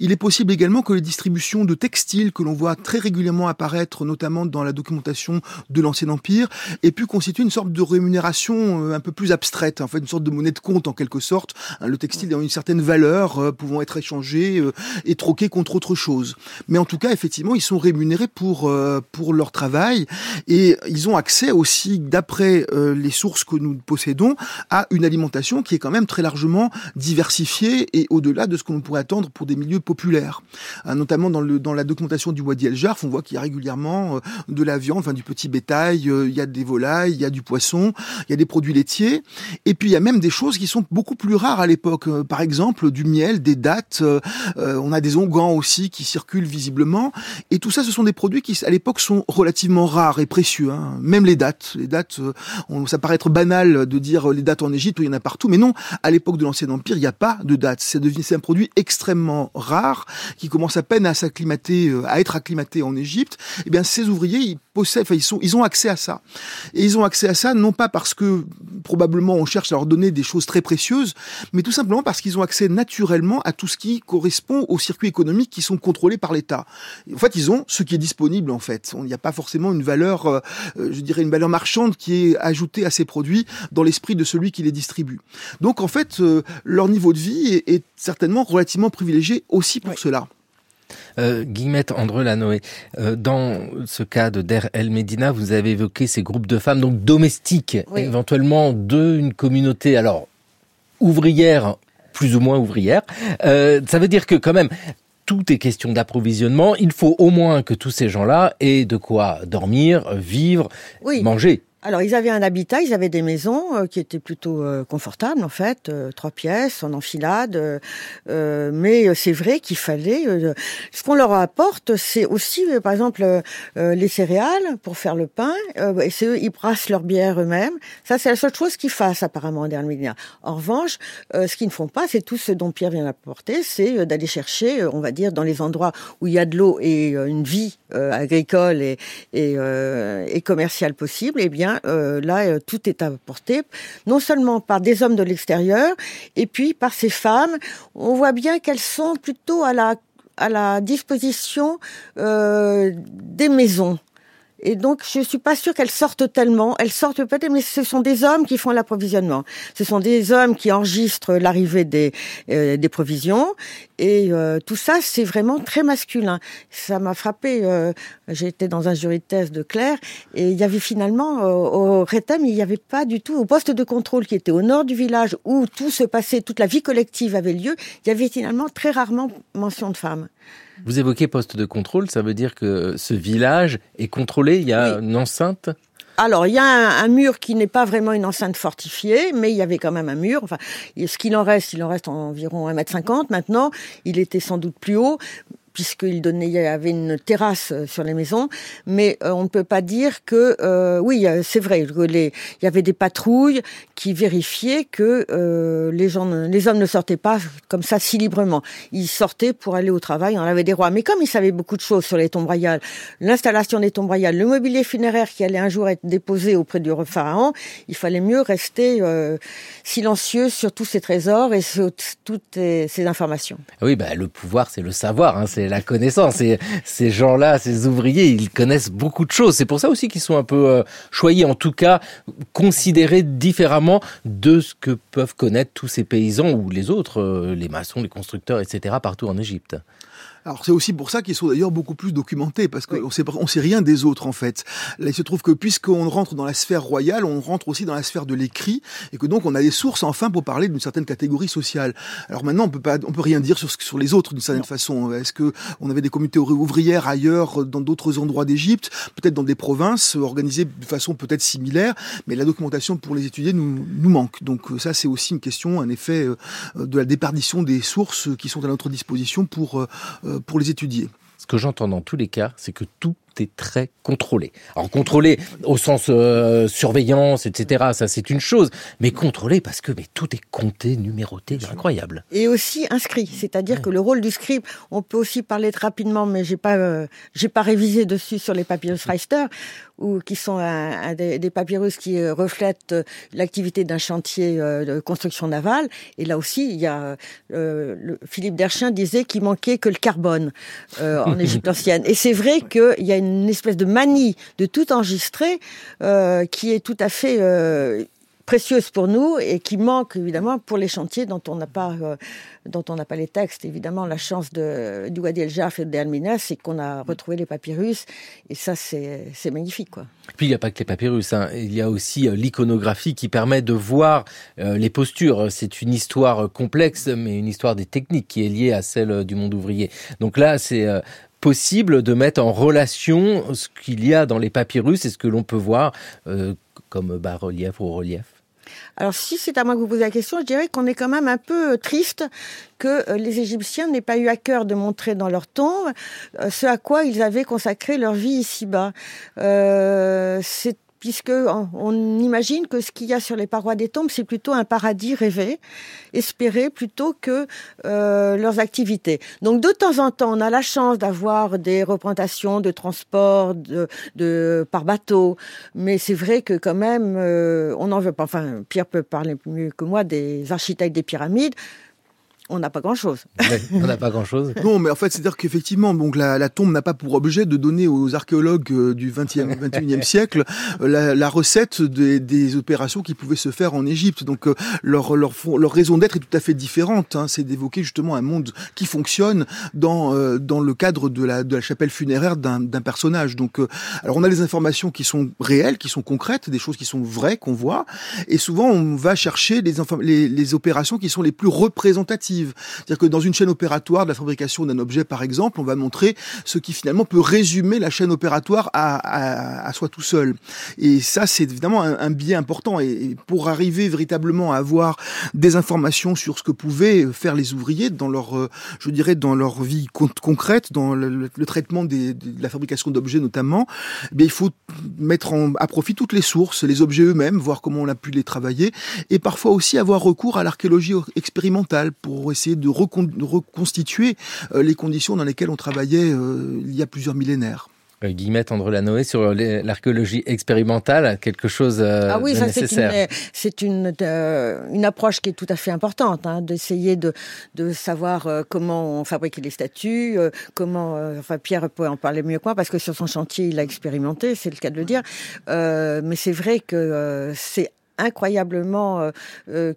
Il est possible également que les distributions de textiles que l'on voit très régulièrement apparaître, notamment dans la documentation de l'Ancien Empire, aient pu constituer une sorte de rémunération euh, un peu plus abstraite, en fait une sorte de monnaie de compte en quelque sorte. Hein, Le textile ayant une certaine valeur, euh, pouvant être échangé et troqué contre autre chose. Mais en tout cas, effectivement, ils sont rémunérés pour pour leur travail et ils ont accès aussi, d'après les sources que nous possédons, à une alimentation qui est quand même très largement diversifiée et au-delà de ce qu'on pourrait attendre pour des milieux populaires. Hein, notamment dans, le, dans la documentation du Wadi El Jarf, on voit qu'il y a régulièrement euh, de la viande, enfin du petit bétail, euh, il y a des volailles, il y a du poisson, il y a des produits laitiers, et puis il y a même des choses qui sont beaucoup plus rares à l'époque. Euh, par exemple, du miel, des dattes, euh, euh, on a des onguents aussi qui circulent visiblement, et tout ça, ce sont des produits qui, à l'époque, sont relativement rares et précieux. Hein. Même les dattes, les dates, euh, ça paraît être banal de dire euh, les dates en Égypte, il y en a partout, mais non, à l'époque de l'Ancien Empire, il n'y a pas de dates. C'est un produit extrêmement rare qui commence à peine à s'acclimater, euh, à être acclimaté en Égypte. Eh bien, ces ouvriers, ils possèdent, enfin, ils ont accès à ça. Et ils ont accès à ça non pas parce que probablement on cherche à leur donner des choses très précieuses, mais tout simplement parce qu'ils ont accès naturellement à tout ce qui correspond aux circuits économiques qui sont contrôlés par l'État. En fait, ils ont ce qui est disponible en fait. Il n'y a pas forcément une valeur, euh, euh, je dirais une valeur marchande qui est ajoutée à ces produits dans l'esprit de celui qui les distribue. Donc en fait, euh, leur niveau de vie est, est certainement relativement privilégié aussi pour cela. Euh, Guillemette André Lanoé, euh, dans ce cas de Der El Medina, vous avez évoqué ces groupes de femmes donc domestiques, Oui. éventuellement d'une communauté alors ouvrière, plus ou moins ouvrière. Euh, ça veut dire que quand même tout est question d'approvisionnement. Il faut au moins que tous ces gens-là aient de quoi dormir, vivre, Oui. manger. Alors, ils avaient un habitat, ils avaient des maisons euh, qui étaient plutôt euh, confortables, en fait, euh, trois pièces, en enfilade. mais c'est vrai qu'il fallait... ce qu'on leur apporte, c'est aussi, par exemple, les céréales pour faire le pain. et c'est eux, ils brassent leur bière eux-mêmes. Ça, c'est la seule chose qu'ils fassent, apparemment, en Derminia. En revanche, ce qu'ils ne font pas, c'est tout ce dont Pierre vient d'apporter, c'est d'aller chercher, on va dire, dans les endroits où il y a de l'eau et une vie agricole et, et, et commerciale possible, eh bien, euh, là, euh, tout est apporté, non seulement par des hommes de l'extérieur, et puis par ces femmes. On voit bien qu'elles sont plutôt à la, à la disposition euh, des maisons. Et donc, je suis pas sûre qu'elles sortent tellement. Elles sortent peut-être, mais ce sont des hommes qui font l'approvisionnement. Ce sont des hommes qui enregistrent l'arrivée des, euh, des provisions. Et euh, tout ça, c'est vraiment très masculin. Ça m'a frappé. Euh, J'étais dans un jury de thèse de Claire et il y avait finalement au Rétem, il n'y avait pas du tout au poste de contrôle qui était au nord du village où tout se passait, toute la vie collective avait lieu. Il y avait finalement très rarement mention de femmes. Vous évoquez poste de contrôle, ça veut dire que ce village est contrôlé, il y a une enceinte alors, il y a un, mur qui n'est pas vraiment une enceinte fortifiée, mais il y avait quand même un mur. Enfin, ce qu'il en reste, il en reste environ 1m50 maintenant. Il était sans doute plus haut puisqu'il donnait, il y avait une terrasse euh, sur les maisons, mais euh, on ne peut pas dire que, euh, oui, c'est vrai, il y avait des patrouilles qui vérifiaient que les gens, les hommes ne sortaient pas comme ça si librement. Ils sortaient pour aller au travail, on avait des rois. Mais comme ils savaient beaucoup de choses sur les tombes royales, l'installation des tombes royales, le mobilier funéraire qui allait un jour être déposé auprès du pharaon, il fallait mieux rester silencieux sur tous ces trésors et sur toutes ces informations. Oui, bah, le pouvoir, c'est le savoir, hein, la connaissance. Et ces gens-là, ces ouvriers, ils connaissent beaucoup de choses. C'est pour ça aussi qu'ils sont un peu euh, choyés, en tout cas considérés différemment de ce que peuvent connaître tous ces paysans ou les autres, euh, les maçons, les constructeurs, etc., partout en Égypte. Alors c'est aussi pour ça qu'ils sont d'ailleurs beaucoup plus documentés parce qu'on sait on sait rien des autres en fait. Là il se trouve que puisqu'on rentre dans la sphère royale, on rentre aussi dans la sphère de l'écrit et que donc on a des sources enfin pour parler d'une certaine catégorie sociale. Alors maintenant on peut pas on peut rien dire sur sur les autres d'une certaine façon. Est-ce que on avait des communautés ouvrières ailleurs dans d'autres endroits d'Égypte, peut-être dans des provinces organisées de façon peut-être similaire, mais la documentation pour les étudier nous nous manque. Donc ça c'est aussi une question un effet euh, de la déperdition des sources qui sont à notre disposition pour euh, pour les étudier. Ce que j'entends dans tous les cas, c'est que tout est très contrôlé. Alors contrôlé au sens euh, surveillance, etc. Ça c'est une chose, mais contrôlé parce que mais tout est compté, numéroté, c'est incroyable. Et aussi inscrit, c'est-à-dire que le rôle du scribe, on peut aussi parler rapidement, mais j'ai pas euh, j'ai pas révisé dessus sur les papyrus Reister ou qui sont un, des, des, papyrus qui euh, reflètent l'activité d'un chantier de construction navale. Et là aussi, il y a le, Philippe Derchin disait qu'il manquait que le carbone en Égypte ancienne. Et c'est vrai qu'il y a une espèce de manie de tout enregistrer euh, qui est tout à fait euh, précieuse pour nous et qui manque évidemment pour les chantiers dont on n'a pas euh, dont on n'a pas les textes. Évidemment, la chance de du Wadi El Jaf et d'Almina, c'est qu'on a retrouvé les papyrus et ça c'est magnifique quoi. Puis il n'y a pas que les papyrus, hein. il y a aussi l'iconographie qui permet de voir les postures. C'est une histoire complexe, mais une histoire des techniques qui est liée à celle du monde ouvrier. Donc là, c'est possible de mettre en relation ce qu'il y a dans les papyrus et ce que l'on peut voir euh, comme bas-relief ou relief alors si c'est à moi que vous posez la question, je dirais qu'on est quand même un peu triste que euh, les Égyptiens n'aient pas eu à cœur de montrer dans leur tombe euh, ce à quoi ils avaient consacré leur vie ici-bas. Puisque on imagine que ce qu'il y a sur les parois des tombes, c'est plutôt un paradis rêvé, espéré, plutôt que euh, leurs activités. Donc de temps en temps, on a la chance d'avoir des représentations de transport de, de par bateau, mais c'est vrai que quand même, euh, on n'en veut pas. Enfin, Pierre peut parler mieux que moi des architectes des pyramides on n'a pas grand-chose. on n'a pas grand-chose. non, mais en fait, c'est-à-dire qu'effectivement, donc la, tombe n'a pas pour objet de donner aux archéologues euh, du 20e, 21e siècle euh, la, recette des, opérations qui pouvaient se faire en Égypte. Donc euh, leur, leur, leur raison d'être est tout à fait différente. Hein. C'est d'évoquer justement un monde qui fonctionne dans, dans le cadre de la, de la chapelle funéraire d'un personnage. Donc, alors on a des informations qui sont réelles, qui sont concrètes, des choses qui sont vraies qu'on voit, et souvent on va chercher les, les, les opérations qui sont les plus représentatives C'est-à-dire que dans une chaîne opératoire de la fabrication d'un objet, par exemple, on va montrer ce qui finalement peut résumer la chaîne opératoire à, soi tout seul. Et ça, c'est évidemment un, un, biais important. Et, pour arriver véritablement à avoir des informations sur ce que pouvaient faire les ouvriers dans leur, euh, je dirais, dans leur vie concrète, dans le, traitement de la fabrication d'objets notamment, eh il faut mettre à profit toutes les sources, les objets eux-mêmes, voir comment on a pu les travailler, et parfois aussi avoir recours à l'archéologie expérimentale pour essayer de, recon, de reconstituer euh, les conditions dans lesquelles on travaillait euh, il y a plusieurs millénaires. Euh, Guillemette André Lanoé sur l'archéologie expérimentale, quelque chose euh, ah oui, de ça nécessaire. c'est une, une, euh, une, approche qui est tout à fait importante, hein, d'essayer de, de savoir euh, comment on fabriquait les statues, euh, comment, enfin Pierre peut en parler mieux que moi parce que sur son chantier il a expérimenté, c'est le cas de le dire, mais c'est vrai que c'est incroyablement euh, euh,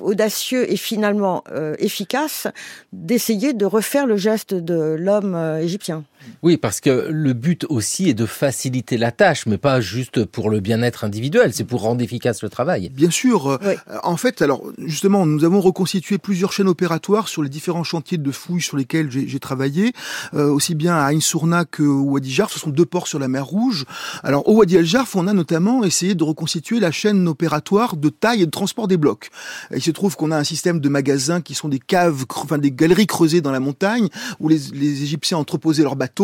audacieux et finalement euh, efficace d'essayer de refaire le geste de l'homme égyptien. Oui, parce que le but aussi est de faciliter la tâche, mais pas juste pour le bien-être individuel, c'est pour rendre efficace le travail. Bien sûr. Oui. En fait, alors justement, nous avons reconstitué plusieurs chaînes opératoires sur les différents chantiers de fouilles sur lesquels j'ai travaillé, euh, aussi bien à Ain Sourna que au Wadi Jarf. Ce sont deux ports sur la mer Rouge. Alors au Wadi El Jarf, on a notamment essayé de reconstituer la chaîne opératoire de taille et de transport des blocs. Il se trouve qu'on a un système de magasins qui sont des caves, enfin des galeries creusées dans la montagne où les, les Égyptiens entreposaient leurs bateaux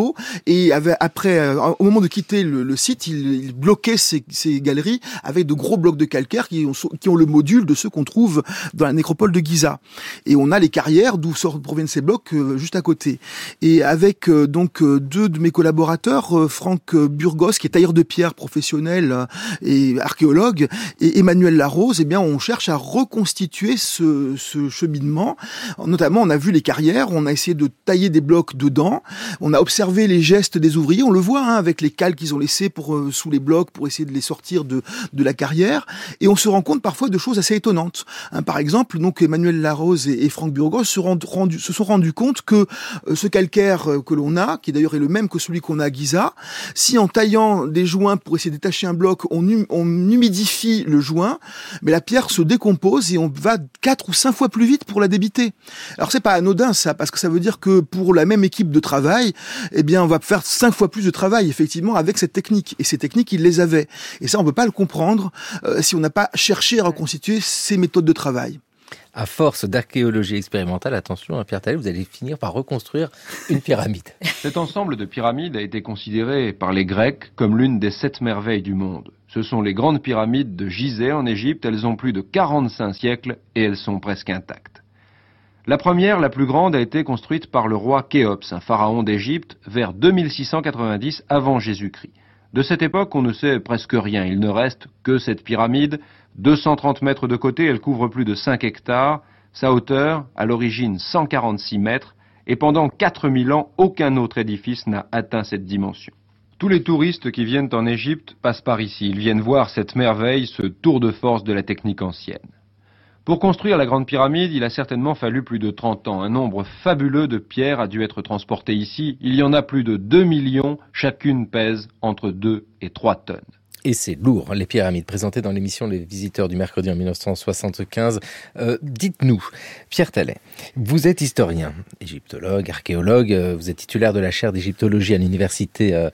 et après, euh, au moment de quitter le, site, il, il bloquait ces, galeries avec de gros blocs de calcaire qui ont, qui ont le module de ceux qu'on trouve dans la nécropole de Giza. Et on a les carrières d'où proviennent ces blocs euh, juste à côté. Et avec euh, donc deux de mes collaborateurs, Franck Burgos qui est tailleur de pierre professionnel et archéologue, et Emmanuel Larose, eh bien on cherche à reconstituer ce cheminement. Notamment, on a vu les carrières, on a essayé de tailler des blocs dedans, on a observé observer les gestes des ouvriers, on le voit hein, avec les cales qu'ils ont laissés pour euh, sous les blocs pour essayer de les sortir de, de la carrière, et on se rend compte parfois de choses assez étonnantes. Hein, par exemple, donc Emmanuel Larose et, et Franck Burgos se, rend, se sont rendus compte que euh, ce calcaire euh, que l'on a, qui d'ailleurs est le même que celui qu'on a à Giza, si en taillant des joints pour essayer de détacher un bloc, on, hum, on humidifie le joint, mais la pierre se décompose et on va quatre ou cinq fois plus vite pour la débiter. Alors c'est pas anodin ça, parce que ça veut dire que pour la même équipe de travail, eh bien, on va faire cinq fois plus de travail, effectivement, avec cette technique. Et ces techniques, ils les avaient. Et ça, on ne peut pas le comprendre euh, si on n'a pas cherché à reconstituer ces méthodes de travail. À force d'archéologie expérimentale, attention, à Pierre Tallet, vous allez finir par reconstruire une pyramide. Cet ensemble de pyramides a été considéré par les Grecs comme l'une des sept merveilles du monde. Ce sont les grandes pyramides de Gizeh en Égypte. Elles ont plus de 45 siècles et elles sont presque intactes. La première, la plus grande, a été construite par le roi Khéops, un pharaon d'Égypte, vers 2690 avant Jésus-Christ. De cette époque, on ne sait presque rien. Il ne reste que cette pyramide, 230 mètres de côté, elle couvre plus de 5 hectares. Sa hauteur, à l'origine 146 mètres, et pendant 4000 ans, aucun autre édifice n'a atteint cette dimension. Tous les touristes qui viennent en Égypte passent par ici. Ils viennent voir cette merveille, ce tour de force de la technique ancienne. Pour construire la Grande Pyramide, il a certainement fallu plus de 30 ans. Un nombre fabuleux de pierres a dû être transporté ici. Il y en a plus de 2 millions. Chacune pèse entre 2 et 3 tonnes. Et c'est lourd, les pyramides présentées dans l'émission Les Visiteurs du mercredi en 1975. Euh, Dites-nous, Pierre Tallet, vous êtes historien, égyptologue, archéologue, euh, vous êtes titulaire de la chaire d'égyptologie à l'université euh,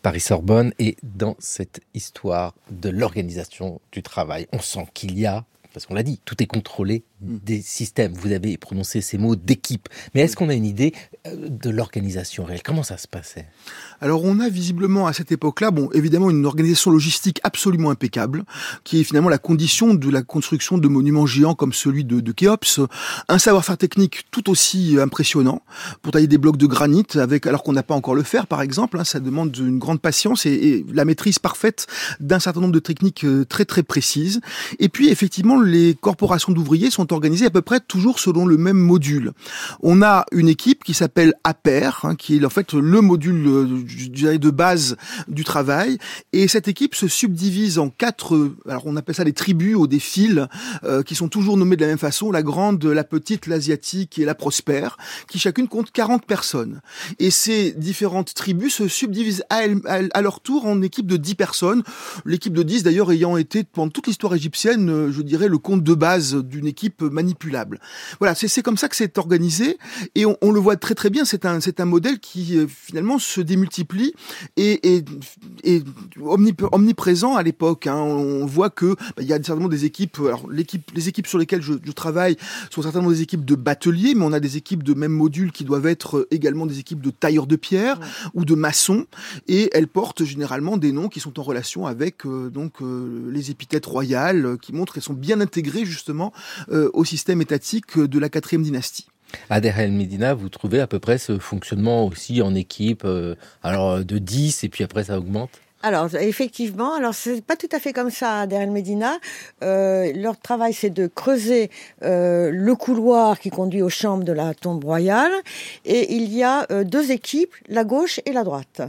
Paris-Sorbonne, et dans cette histoire de l'organisation du travail, on sent qu'il y a parce qu'on l'a dit, tout est contrôlé des systèmes. Vous avez prononcé ces mots d'équipe. Mais est-ce qu'on a une idée de l'organisation réelle? Comment ça se passait? Alors on a visiblement à cette époque-là, bon, évidemment une organisation logistique absolument impeccable, qui est finalement la condition de la construction de monuments géants comme celui de, de Khéops. Un savoir-faire technique tout aussi impressionnant pour tailler des blocs de granit, avec alors qu'on n'a pas encore le fer, par exemple. Hein, ça demande une grande patience et, et la maîtrise parfaite d'un certain nombre de techniques très très précises. Et puis effectivement, les corporations d'ouvriers sont organisées à peu près toujours selon le même module. On a une équipe qui s'appelle APER, hein, qui est en fait le module euh, de base du travail, et cette équipe se subdivise en quatre, alors on appelle ça les tribus ou des fils, euh, qui sont toujours nommés de la même façon, la grande, la petite, l'asiatique et la prospère, qui chacune compte 40 personnes. Et ces différentes tribus se subdivisent à, à leur tour en équipes de 10 personnes, l'équipe de 10 d'ailleurs ayant été pendant toute l'histoire égyptienne, je dirais, le compte de base d'une équipe équipes manipulables. Voilà, c'est comme ça que c'est organisé et on, on, le voit très très bien. C'est un c'est un modèle qui finalement se démultiplie et est, est omniprésent à l'époque. Hein. On voit que bah, il y a certainement des équipes. Alors l'équipe, les équipes sur lesquelles je, je, travaille sont certainement des équipes de bateliers, mais on a des équipes de même module qui doivent être également des équipes de tailleurs de pierre ou de maçons, et elles portent généralement des noms qui sont en relation avec euh, donc euh, les épithètes royales, euh, qui montrent qu'elles sont bien intégrées justement au système étatique de la quatrième dynastie. À El Medina, vous trouvez à peu près ce fonctionnement aussi en équipe, alors de 10 et puis après ça augmente? Alors effectivement, alors c'est pas tout à fait comme ça à Der Medina. Euh, leur travail c'est de creuser euh, le couloir qui conduit aux chambres de la tombe royale et il y a euh, deux équipes, la gauche et la droite.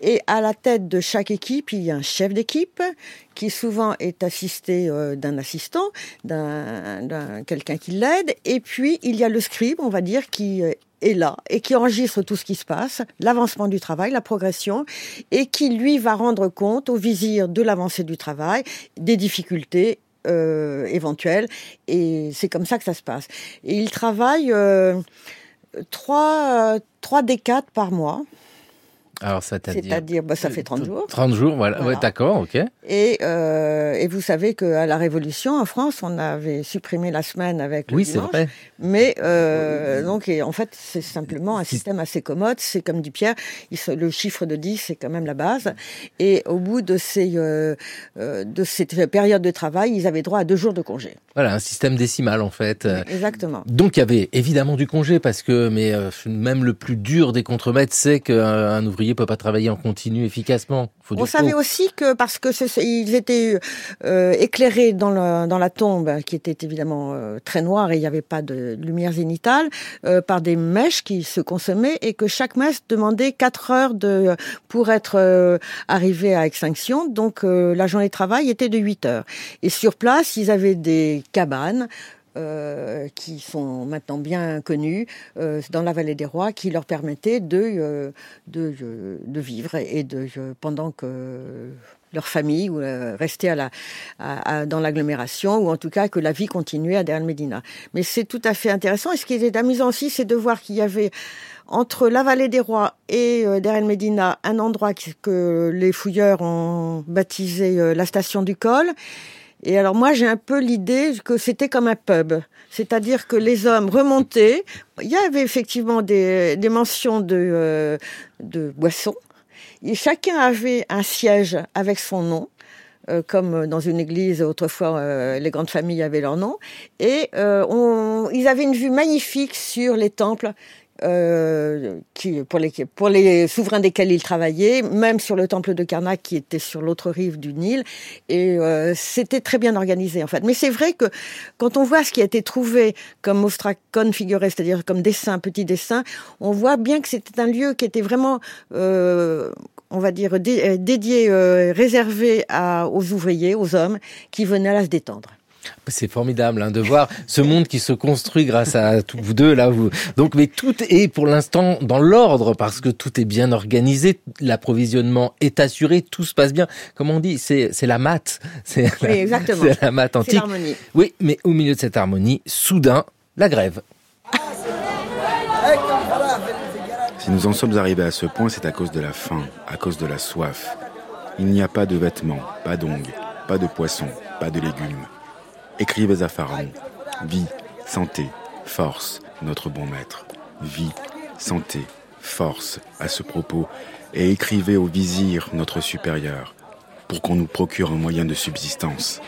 Et à la tête de chaque équipe, il y a un chef d'équipe qui souvent est assisté d'un assistant, d'un quelqu'un qui l'aide. Et puis il y a le scribe, on va dire, qui est là et qui enregistre tout ce qui se passe, l'avancement du travail, la progression, et qui lui va rendre compte au vizir de l'avancée du travail, des difficultés euh, éventuelles, et c'est comme ça que ça se passe. Et il travaille euh, trois, euh, trois décades par mois. Alors, c'est-à-dire bah, ça fait 30 jours. 30 jours, voilà. Ouais, d'accord, ok. Et, euh, et vous savez qu'à la Révolution, en France, on avait supprimé la semaine avec le Oui, c'est vrai. Mais euh, donc, et en fait, c'est simplement un système assez commode. C'est comme dit Pierre, il, le chiffre de 10, c'est quand même la base. Et au bout de ces euh, euh, de cette période de travail, ils avaient droit à deux jours de congé. Voilà, un système décimal en fait. Exactement. Donc il y avait évidemment du congé parce que, mais euh, même le plus dur des contremaîtres sait qu'un ouvrier peut pas travailler en continu efficacement. Faut On savait aussi que parce que ils étaient euh, éclairés dans, le, dans la tombe, qui était évidemment euh, très noire et il n'y avait pas de lumière zénitale, euh, par des mèches qui se consommaient et que chaque mèche demandait 4 heures de pour être arrivé à extinction. Donc la journée de travail était de 8 heures. Et sur place, ils avaient des cabanes euh, qui sont maintenant bien connus euh, dans la vallée des rois, qui leur permettaient de, euh, de, vivre et de pendant que leur famille ou dans l'agglomération ou en tout cas que la vie continuait à Der Medina. Mais c'est tout à fait intéressant et ce qui est amusant aussi, c'est de voir qu'il y avait entre la vallée des rois et euh, Der Medina un endroit que les fouilleurs ont baptisé la station du col et alors moi j'ai un peu l'idée que c'était comme un pub, c'est-à-dire que les hommes remontaient. Il y avait effectivement des, des mentions de, euh, de boissons. Et chacun avait un siège avec son nom. Euh, comme dans une église autrefois euh, les grandes familles avaient leur nom et on, ils avaient une vue magnifique sur les temples euh, qui, pour, les, pour les souverains desquels il travaillait, même sur le temple de Karnak qui était sur l'autre rive du Nil. Et euh, c'était très bien organisé en fait. Mais c'est vrai que quand on voit ce qui a été trouvé comme ostracon figuré, c'est-à-dire comme dessin, petit dessin, on voit bien que c'était un lieu qui était vraiment, euh, on va dire, dédié, euh, réservé à, aux ouvriers, aux hommes qui venaient là se détendre. C'est formidable hein, de voir ce monde qui se construit grâce à tous vous deux là. Vous... Donc, mais tout est pour l'instant dans l'ordre parce que tout est bien organisé, l'approvisionnement est assuré, tout se passe bien. Comme on dit, c'est la maths, c'est oui, exactement. La maths antique. Oui, mais au milieu de cette harmonie, soudain, la grève. Si nous en sommes arrivés à ce point, c'est à cause de la faim, à cause de la soif. Il n'y a pas de vêtements, pas d'ongles, pas de poissons, pas de légumes. Écrivez à Pharaon. Vie, santé, force, notre bon maître. Vie, santé, force à ce propos, et écrivez au vizir, notre supérieur, pour qu'on nous procure un moyen de subsistance.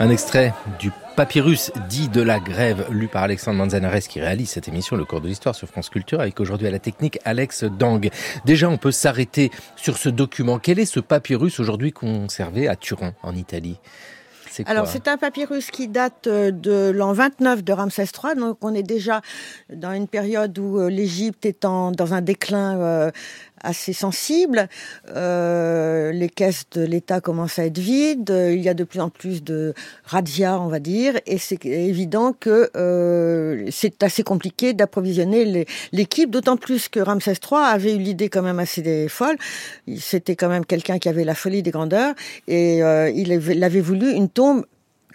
Un extrait du papyrus dit de la grève, lu par Alexandre Manzanares qui réalise cette émission, le cours de l'histoire sur France Culture, avec aujourd'hui à la technique Alex Dang. Déjà, on peut s'arrêter sur ce document. Quel est ce papyrus aujourd'hui conservé à Turin, en Italie? Alors c'est un papyrus qui date euh, de l'an 29 de Ramsès III, donc on est déjà dans une période où euh, l'Égypte est dans un déclin euh, assez sensible. Euh, les caisses de l'État commencent à être vides. Il y a de plus en plus de radia, on va dire, et c'est évident que euh, c'est assez compliqué d'approvisionner l'équipe. D'autant plus que Ramsès III avait eu l'idée quand même assez folle. C'était quand même quelqu'un qui avait la folie des grandeurs, et euh, il avait voulu une tombe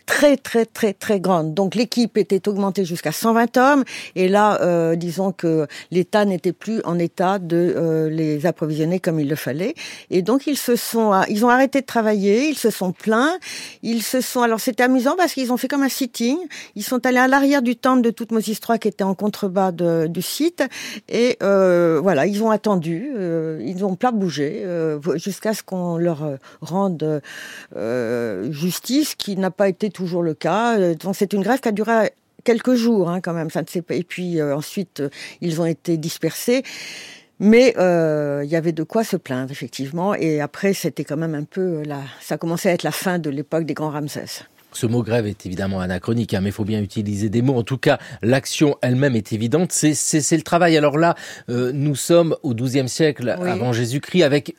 très très très très grande. Donc l'équipe était augmentée jusqu'à 120 hommes et là, euh, disons que l'État n'était plus en état de euh, les approvisionner comme il le fallait. Et donc ils se sont, ils ont arrêté de travailler, ils se sont plaints, ils se sont. Alors c'était amusant parce qu'ils ont fait comme un sitting. Ils sont allés à l'arrière du temple de Toutmosis III qui était en contrebas de, du site et euh, voilà, ils ont attendu, euh, ils ont pas bougé euh, jusqu'à ce qu'on leur rende justice, qui n'a pas été toujours le cas. Euh, c'est une grève qui a duré quelques jours hein, quand même. Ça ne pas. Et puis euh, ensuite, euh, ils ont été dispersés. Mais il y avait de quoi se plaindre, effectivement. Et après, c'était quand même un peu... La... Ça commençait à être la fin de l'époque des grands Ramsès. Ce mot grève est évidemment anachronique, hein, mais il faut bien utiliser des mots. En tout cas, l'action elle-même est évidente. C'est le travail. Alors là, nous sommes au XIIe siècle avant Jésus-Christ avec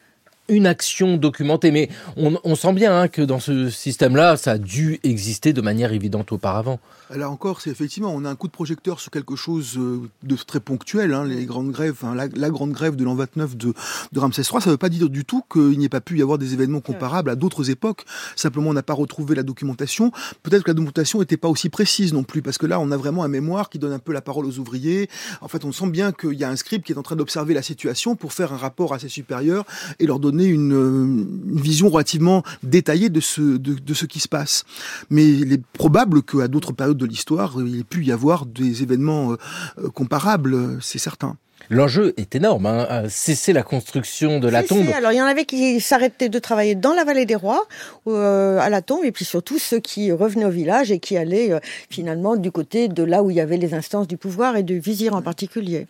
une action documentée. Mais on, sent bien hein, que dans ce système-là, ça a dû exister de manière évidente auparavant. Là encore, c'est effectivement, on a un coup de projecteur sur quelque chose euh, de très ponctuel. Hein, les grandes grèves, la, grande grève de l'an 29 de, de Ramsès III, ça ne veut pas dire du tout qu'il n'y ait pas pu y avoir des événements comparables à d'autres époques. Simplement, on n'a pas retrouvé la documentation. Peut-être que la documentation n'était pas aussi précise non plus, parce que là, on a vraiment un mémoire qui donne un peu la parole aux ouvriers. En fait, on sent bien qu'il y a un script qui est en train d'observer la situation pour faire un rapport à ses supérieurs et leur donner une, une vision relativement détaillée de ce, de ce qui se passe. Mais il est probable qu'à d'autres périodes de l'histoire, il ait pu y avoir des événements euh, euh, comparables, c'est certain. L'enjeu est énorme. Hein. Euh, cesser la construction de la tombe. Alors il y en avait qui s'arrêtaient de travailler dans la vallée des rois euh, à la tombe, et puis surtout ceux qui revenaient au village et qui allaient euh, finalement du côté de là où il y avait les instances du pouvoir et du vizir en particulier.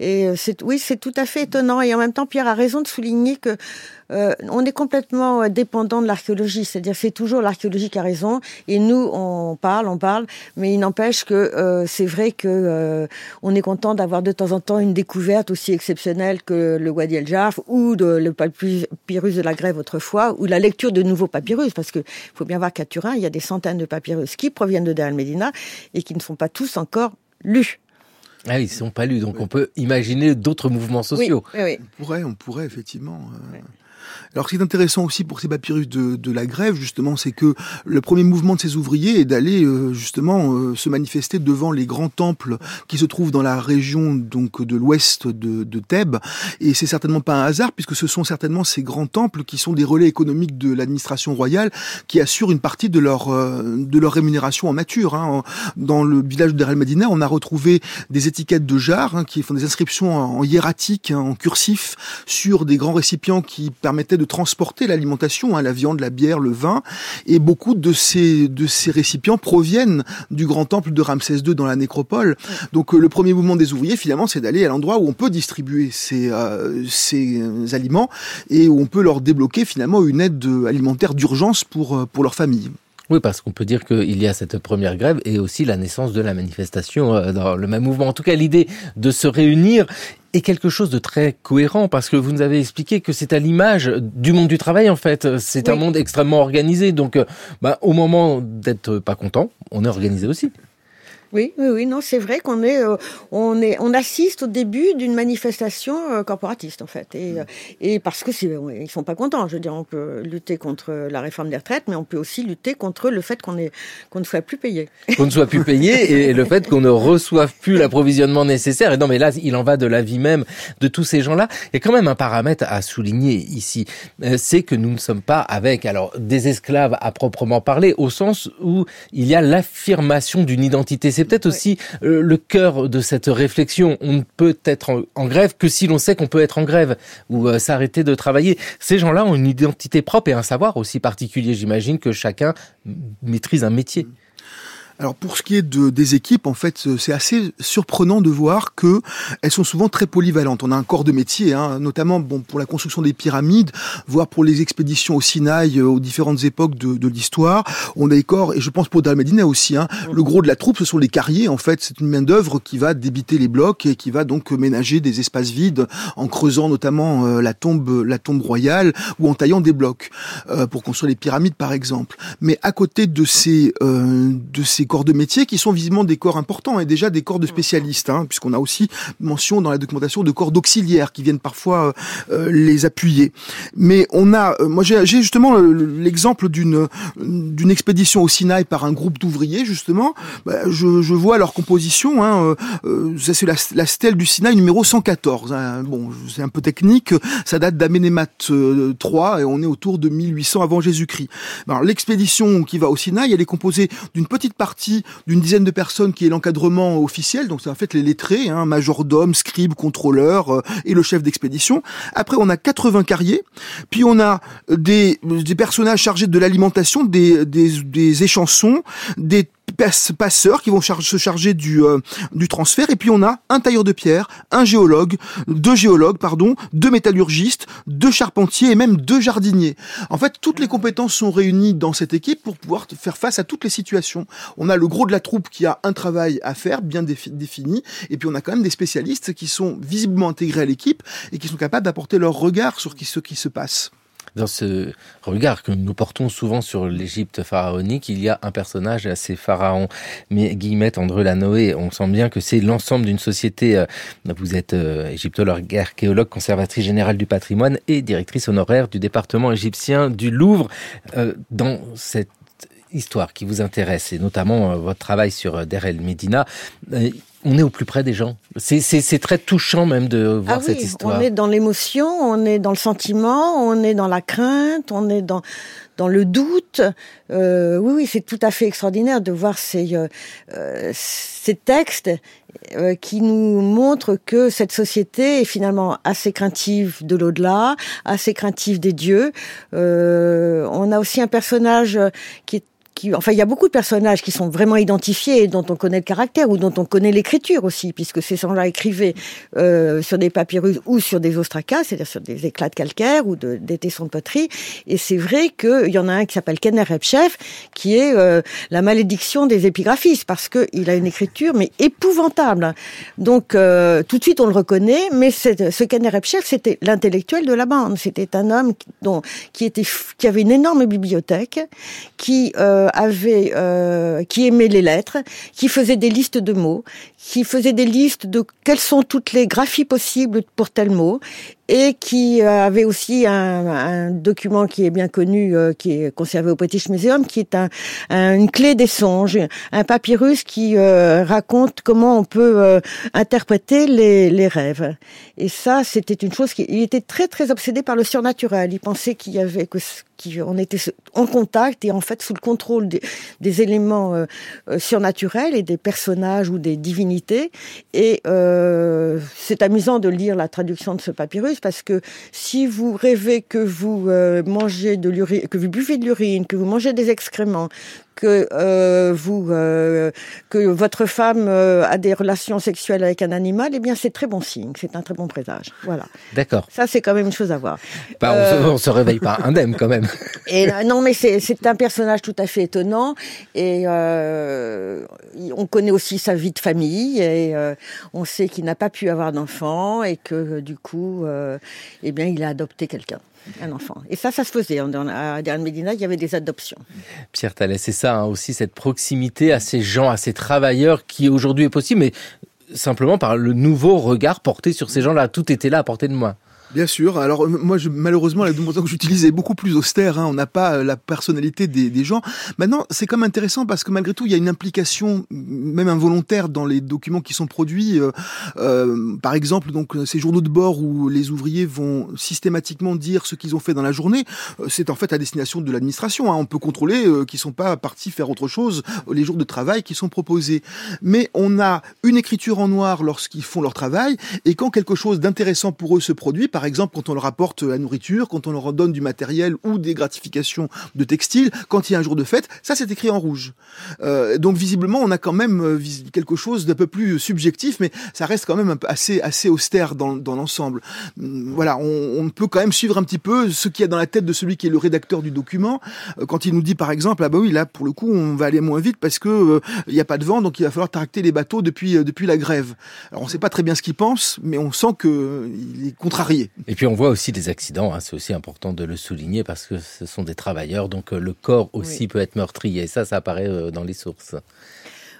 Et c'est oui, c'est tout à fait étonnant. Et en même temps, Pierre a raison de souligner que on est complètement dépendant de l'archéologie, c'est-à-dire c'est toujours l'archéologie qui a raison, et nous on parle, on parle, mais il n'empêche que c'est vrai que on est content d'avoir de temps en temps une découverte aussi exceptionnelle que le Wadi El Jarf ou de, le papyrus de la Grève autrefois, ou la lecture de nouveaux papyrus, parce qu'il faut bien voir qu'à Turin, il y a des centaines de papyrus qui proviennent de Deir Medina et qui ne sont pas tous encore lus. Ah ils ne sont pas lus, donc on peut imaginer d'autres mouvements sociaux. Oui, On pourrait, on pourrait effectivement. Euh, alors, ce qui est intéressant aussi pour ces papyrus de, de la grève, justement, c'est que le premier mouvement de ces ouvriers est d'aller euh, justement euh, se manifester devant les grands temples qui se trouvent dans la région donc de l'ouest de, de Thèbes. Et c'est certainement pas un hasard, puisque ce sont certainement ces grands temples qui sont des relais économiques de l'administration royale, qui assurent une partie de leur euh, de leur rémunération en nature. Hein. Dans le village de Medina, on a retrouvé des étiquettes de jarres hein, qui font des inscriptions en hiératique, hein, en cursif, sur des grands récipients qui permettent de transporter l'alimentation, hein, la viande, la bière, le vin, et beaucoup de ces de ces récipients proviennent du grand temple de Ramsès II dans la nécropole. Donc euh, le premier mouvement des ouvriers, finalement, c'est d'aller à l'endroit où on peut distribuer ces euh, ces aliments et où on peut leur débloquer finalement une aide alimentaire d'urgence pour euh, pour leur famille. Oui, parce qu'on peut dire qu'il y a cette première grève et aussi la naissance de la manifestation euh, dans le même mouvement. En tout cas, l'idée de se réunir est quelque chose de très cohérent parce que vous nous avez expliqué que c'est à l'image du monde du travail en fait. C'est un monde extrêmement organisé. Donc, euh, bah, au moment d'être pas content, on est organisé aussi. Oui, oui, oui, non, c'est vrai qu'on est, euh, on est, on assiste au début d'une manifestation euh, corporatiste en fait, et, euh, et parce que c'est, ils sont pas contents. Je veux dire, on peut lutter contre la réforme des retraites, mais on peut aussi lutter contre le fait qu'on est, qu'on ne soit plus payé. Qu'on ne soit plus payé et le fait qu'on ne reçoive plus l'approvisionnement nécessaire. Et non, mais là, il en va de la vie même de tous ces gens-là. Il y a quand même un paramètre à souligner ici, c'est que nous ne sommes pas avec, alors, des esclaves à proprement parler, au sens où il y a l'affirmation d'une identité c'est peut-être aussi euh, le cœur de cette réflexion. On ne peut être en, grève que si l'on sait qu'on peut être en grève ou euh, s'arrêter de travailler. Ces gens-là ont une identité propre et un savoir aussi particulier. J'imagine que chacun maîtrise un métier. Alors pour ce qui est de, des équipes, en fait, c'est assez surprenant de voir que elles sont souvent très polyvalentes. On a un corps de métier, hein, notamment bon pour la construction des pyramides, voire pour les expéditions au Sinaï euh, aux différentes époques de, de l'histoire. On a des corps, et je pense pour Dalmadina aussi. Hein, le gros de la troupe, ce sont les carriers. En fait, c'est une main d'œuvre qui va débiter les blocs et qui va donc ménager des espaces vides en creusant notamment euh, la tombe, la tombe royale ou en taillant des blocs euh, pour construire les pyramides, par exemple. Mais à côté de ces de ces corps de métier qui sont visiblement des corps importants et déjà des corps de spécialistes, hein, puisqu'on a aussi mention dans la documentation de corps d'auxiliaires qui viennent parfois euh, euh, les appuyer. Mais on a, euh, moi j'ai justement l'exemple d'une d'une expédition au Sinaï par un groupe d'ouvriers justement. Bah, je, je, vois leur composition. Hein, c'est la, la, stèle du Sinaï numéro 114. Hein. Bon, c'est un peu technique. Ça date d'Amenemat 3 et on est autour de 1800 avant Jésus-Christ. L'expédition qui va au Sinaï, elle est composée d'une petite partie d'une dizaine de personnes qui est l'encadrement officiel, donc c'est en fait les lettrés, hein, majordome, scribe, contrôleur euh, et le chef d'expédition. Après, on a 80 carriers, puis on a des, des personnages chargés de l'alimentation, des, des, des échansons, des passeurs qui vont se charger du, euh, du transfert. Et puis on a un tailleur de pierre, un géologue, deux géologues, pardon, deux métallurgistes, deux charpentiers et même deux jardiniers. En fait, toutes les compétences sont réunies dans cette équipe pour pouvoir faire face à toutes les situations. On a le gros de la troupe qui a un travail à faire bien défini, et puis on a quand même des spécialistes qui sont visiblement intégrés à l'équipe et qui sont capables d'apporter leur regard sur ce qui se passe dans ce regard que nous portons souvent sur l'Égypte pharaonique, il y a un personnage assez pharaon. Mais Guillemette André Lanoé, on sent bien que c'est l'ensemble d'une société. Euh, vous êtes euh, égyptologue, archéologue, conservatrice générale du patrimoine et directrice honoraire du département égyptien du Louvre. Euh, dans cette histoire qui vous intéresse, et notamment votre travail sur Der El Medina, on est au plus près des gens. C'est très touchant même de voir ah cette histoire. On est dans l'émotion, on est dans le sentiment, on est dans la crainte, on est dans dans le doute. Euh, oui, oui, c'est tout à fait extraordinaire de voir ces euh, euh ces textes euh, qui nous montrent que cette société est finalement assez craintive de l'au-delà, assez craintive des dieux. Euh, on a aussi un personnage qui est enfin, il y a beaucoup de personnages qui sont vraiment identifiés dont on connaît le caractère ou dont on connaît l'écriture aussi, puisque ces gens-là écrivaient euh, sur des papyrus ou sur des ostracas, c'est-à-dire sur des éclats de calcaire ou de, des tessons de poterie. Et c'est vrai qu'il y en a un qui s'appelle Kenner Repchef, qui est euh, la malédiction des épigraphistes, parce qu'il a une écriture mais épouvantable. Donc euh, tout de suite on le reconnaît, mais ce Kenner Repchef, c'était l'intellectuel de la bande. C'était un homme dont, qui était qui avait une énorme bibliothèque, qui euh, avait, euh, qui aimait les lettres, qui faisait des listes de mots, qui faisait des listes de quelles sont toutes les graphies possibles pour tel mot, et qui euh, avait aussi un, un, document qui est bien connu, euh, qui est conservé au British Museum, qui est un, une clé des songes, un papyrus qui euh, raconte comment on peut interpréter les, les, rêves. Et ça, c'était une chose qui, il était très très obsédé par le surnaturel. Il pensait qu'il y avait que on était en contact et en fait sous le contrôle des, des éléments surnaturels et des personnages ou des divinités. Et c'est amusant de lire la traduction de ce papyrus parce que si vous rêvez que vous euh, mangez de l'urine, que vous buvez de l'urine, que vous mangez des excréments, que euh, vous euh, que votre femme euh, a des relations sexuelles avec un animal, eh bien c'est très bon signe, c'est un très bon présage. Voilà. D'accord. Ça c'est quand même une chose à voir. Bah, on, se, se réveille pas indemne quand même. Et non mais c'est un personnage tout à fait étonnant et on connaît aussi sa vie de famille et on sait qu'il n'a pas pu avoir d'enfant et que du coup eh bien il a adopté quelqu'un un enfant. Et ça, ça se faisait. À Diane Medina, il y avait des adoptions. Pierre Thalès, c'est ça hein, aussi, cette proximité à ces gens, à ces travailleurs qui aujourd'hui est possible, mais simplement par le nouveau regard porté sur ces gens-là. Tout était là à portée de moi. Bien sûr. Alors moi, je, malheureusement, la documentation que j'utilise est beaucoup plus austère. Hein. On n'a pas euh, la personnalité des, des gens. Maintenant, c'est quand même intéressant parce que malgré tout, il y a une implication, même involontaire, dans les documents qui sont produits. Euh, euh, par exemple, donc ces journaux de bord où les ouvriers vont systématiquement dire ce qu'ils ont fait dans la journée, euh, c'est en fait à destination de l'administration. Hein. On peut contrôler euh, qu'ils sont pas partis faire autre chose les jours de travail qui sont proposés. Mais on a une écriture en noir lorsqu'ils font leur travail et quand quelque chose d'intéressant pour eux se produit, par exemple, quand on leur apporte la nourriture, quand on leur donne du matériel ou des gratifications de textile, quand il y a un jour de fête, ça c'est écrit en rouge. Euh, donc visiblement, on a quand même euh, quelque chose d'un peu plus subjectif, mais ça reste quand même un peu assez assez austère dans, dans l'ensemble. Hum, voilà, on, on, peut quand même suivre un petit peu ce qu'il y a dans la tête de celui qui est le rédacteur du document, euh, quand il nous dit par exemple, ah bah oui, là pour le coup, on va aller moins vite parce que euh, il n'y a pas de vent, donc il va falloir tracter les bateaux depuis depuis la grève. Alors on ne sait pas très bien ce qu'il pense, mais on sent que il est contrarié. Et puis on voit aussi des accidents, hein, c'est aussi important de le souligner parce que ce sont des travailleurs, donc le corps aussi oui. peut être meurtrier. Ça, ça apparaît dans les sources.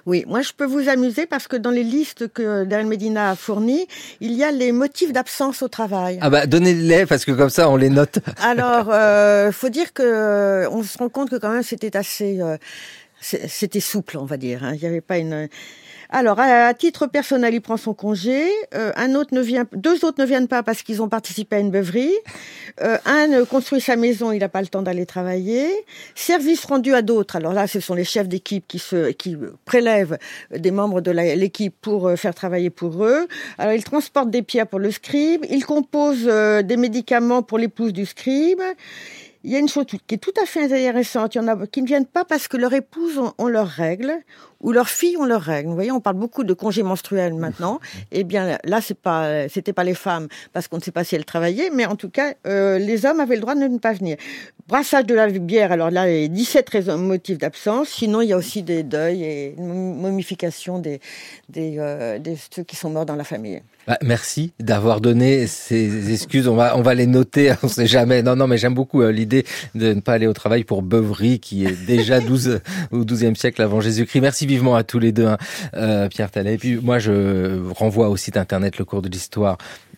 Oui, moi je peux vous amuser parce que dans les listes que Darren Medina a fournies, il y a les motifs d'absence au travail. Ah bah donnez-les parce que comme ça on les note. Alors, euh, faut dire que on se rend compte que quand même c'était assez, euh, c'était souple, on va dire. Hein. Il n'y avait pas une alors, à, titre personnel, il prend son congé. Euh, un autre ne vient, deux autres ne viennent pas parce qu'ils ont participé à une beuverie. Euh, un construit sa maison, il n'a pas le temps d'aller travailler. Service rendu à d'autres. Alors là, ce sont les chefs d'équipe qui se, qui prélèvent des membres de l'équipe pour euh, faire travailler pour eux. Alors, ils transportent des pierres pour le scribe. Ils composent euh, des médicaments pour l'épouse du scribe il y a une chose qui est tout à fait intéressante. Il y en a qui ne viennent pas parce que leur épouse ont, ont leurs règles ou leurs filles ont leurs règles. Vous voyez, on parle beaucoup de congés menstruels maintenant. Eh bien, là, c'est pas, c'était pas les femmes parce qu'on ne sait pas si elles travaillaient, mais en tout cas, euh, les hommes avaient le droit de ne pas venir. Brassage de la bière. Alors là, il y a 17 raisons, motifs d'absence. Sinon, il y a aussi des deuils et une momification des, des, euh, des ceux qui sont morts dans la famille. Bah, merci d'avoir donné ces excuses. On va, on va les noter. On sait jamais. Non, non, mais j'aime beaucoup euh, l'idée de ne pas aller au travail pour beuverie, qui est déjà 12 au 12e siècle avant Jésus-Christ. Merci vivement à tous les deux, hein, euh, Pierre Tallet. Et puis moi, je renvoie au site internet Le Cours de l'Histoire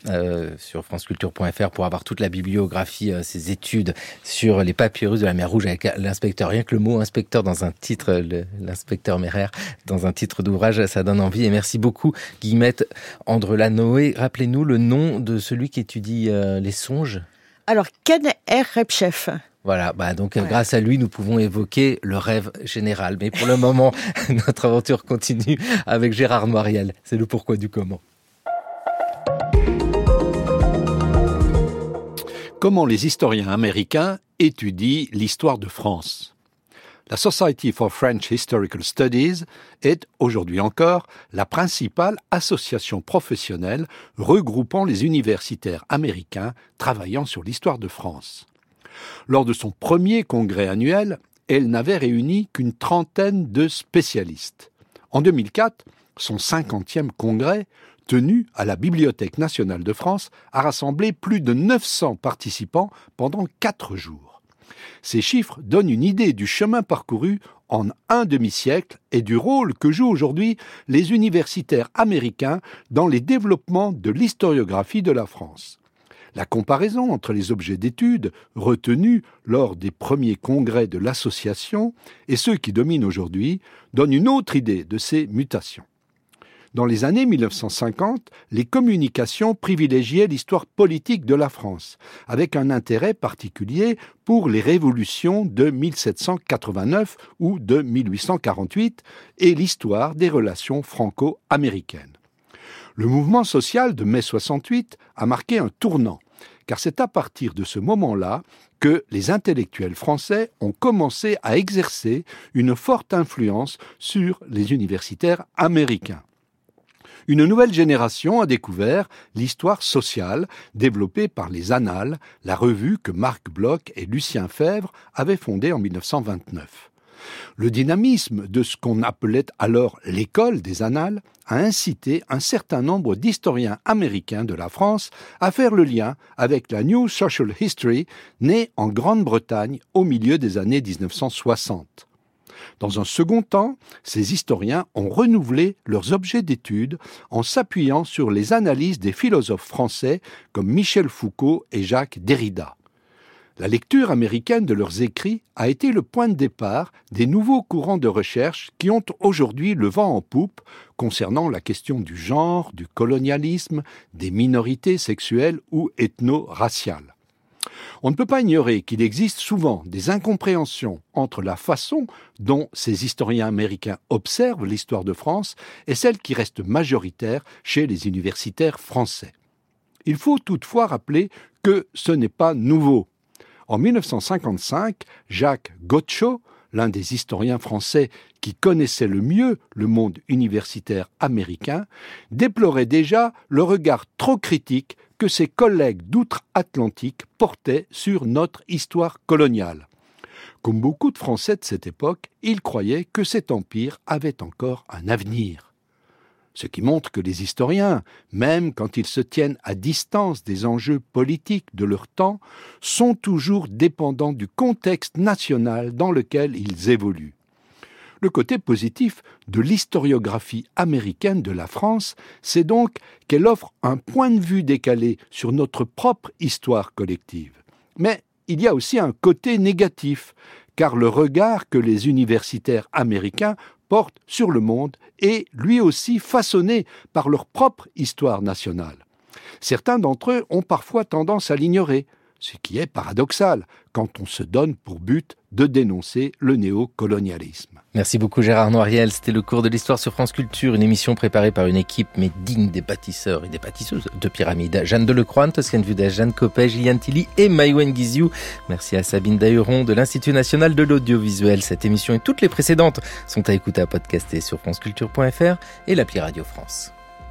euh, sur franceculture.fr pour avoir toute la bibliographie, euh, ces études sur les papyrus de la mer Rouge avec l'inspecteur. Rien que le mot inspecteur dans un titre, l'inspecteur Merer, dans un titre d'ouvrage, ça donne envie. Et merci beaucoup, Guillemette Andrela Noé. Rappelez-nous le nom de celui qui étudie euh, les songes. Alors, Ken R. Repchef. Voilà, bah donc ouais. grâce à lui, nous pouvons évoquer le rêve général. Mais pour le moment, notre aventure continue avec Gérard Noiriel. C'est le pourquoi du comment. Comment les historiens américains étudient l'histoire de France? La Society for French Historical Studies est, aujourd'hui encore, la principale association professionnelle regroupant les universitaires américains travaillant sur l'histoire de France. Lors de son premier congrès annuel, elle n'avait réuni qu'une trentaine de spécialistes. En 2004, son cinquantième congrès, tenu à la Bibliothèque nationale de France, a rassemblé plus de 900 participants pendant quatre jours. Ces chiffres donnent une idée du chemin parcouru en un demi-siècle et du rôle que jouent aujourd'hui les universitaires américains dans les développements de l'historiographie de la France. La comparaison entre les objets d'étude retenus lors des premiers congrès de l'association et ceux qui dominent aujourd'hui donne une autre idée de ces mutations. Dans les années 1950, les communications privilégiaient l'histoire politique de la France, avec un intérêt particulier pour les révolutions de 1789 ou de 1848 et l'histoire des relations franco-américaines. Le mouvement social de mai 68 a marqué un tournant car c'est à partir de ce moment-là que les intellectuels français ont commencé à exercer une forte influence sur les universitaires américains. Une nouvelle génération a découvert l'histoire sociale développée par les Annales, la revue que Marc Bloch et Lucien Fèvre avaient fondée en 1929. Le dynamisme de ce qu'on appelait alors l'école des annales a incité un certain nombre d'historiens américains de la France à faire le lien avec la New Social History née en Grande-Bretagne au milieu des années 1960. Dans un second temps, ces historiens ont renouvelé leurs objets d'étude en s'appuyant sur les analyses des philosophes français comme Michel Foucault et Jacques Derrida. La lecture américaine de leurs écrits a été le point de départ des nouveaux courants de recherche qui ont aujourd'hui le vent en poupe concernant la question du genre, du colonialisme, des minorités sexuelles ou ethno-raciales. On ne peut pas ignorer qu'il existe souvent des incompréhensions entre la façon dont ces historiens américains observent l'histoire de France et celle qui reste majoritaire chez les universitaires français. Il faut toutefois rappeler que ce n'est pas nouveau. En 1955, Jacques Gotcho, l'un des historiens français qui connaissait le mieux le monde universitaire américain, déplorait déjà le regard trop critique que ses collègues d'outre-Atlantique portaient sur notre histoire coloniale. Comme beaucoup de Français de cette époque, il croyait que cet empire avait encore un avenir. Ce qui montre que les historiens, même quand ils se tiennent à distance des enjeux politiques de leur temps, sont toujours dépendants du contexte national dans lequel ils évoluent. Le côté positif de l'historiographie américaine de la France, c'est donc qu'elle offre un point de vue décalé sur notre propre histoire collective. Mais il y a aussi un côté négatif, car le regard que les universitaires américains portent sur le monde est lui aussi façonné par leur propre histoire nationale. Certains d'entre eux ont parfois tendance à l'ignorer, ce qui est paradoxal quand on se donne pour but de dénoncer le néocolonialisme. Merci beaucoup Gérard Noiriel, c'était le cours de l'histoire sur France Culture, une émission préparée par une équipe mais digne des bâtisseurs et des bâtisseuses de pyramides. Jeanne Delecroix, Toscane Vudet, Jeanne Copet, Gillian Tilly et Maïwen Guiziou. Merci à Sabine Dahuron de l'Institut National de l'Audiovisuel. Cette émission et toutes les précédentes sont à écouter à podcaster sur franceculture.fr et l'appli Radio France.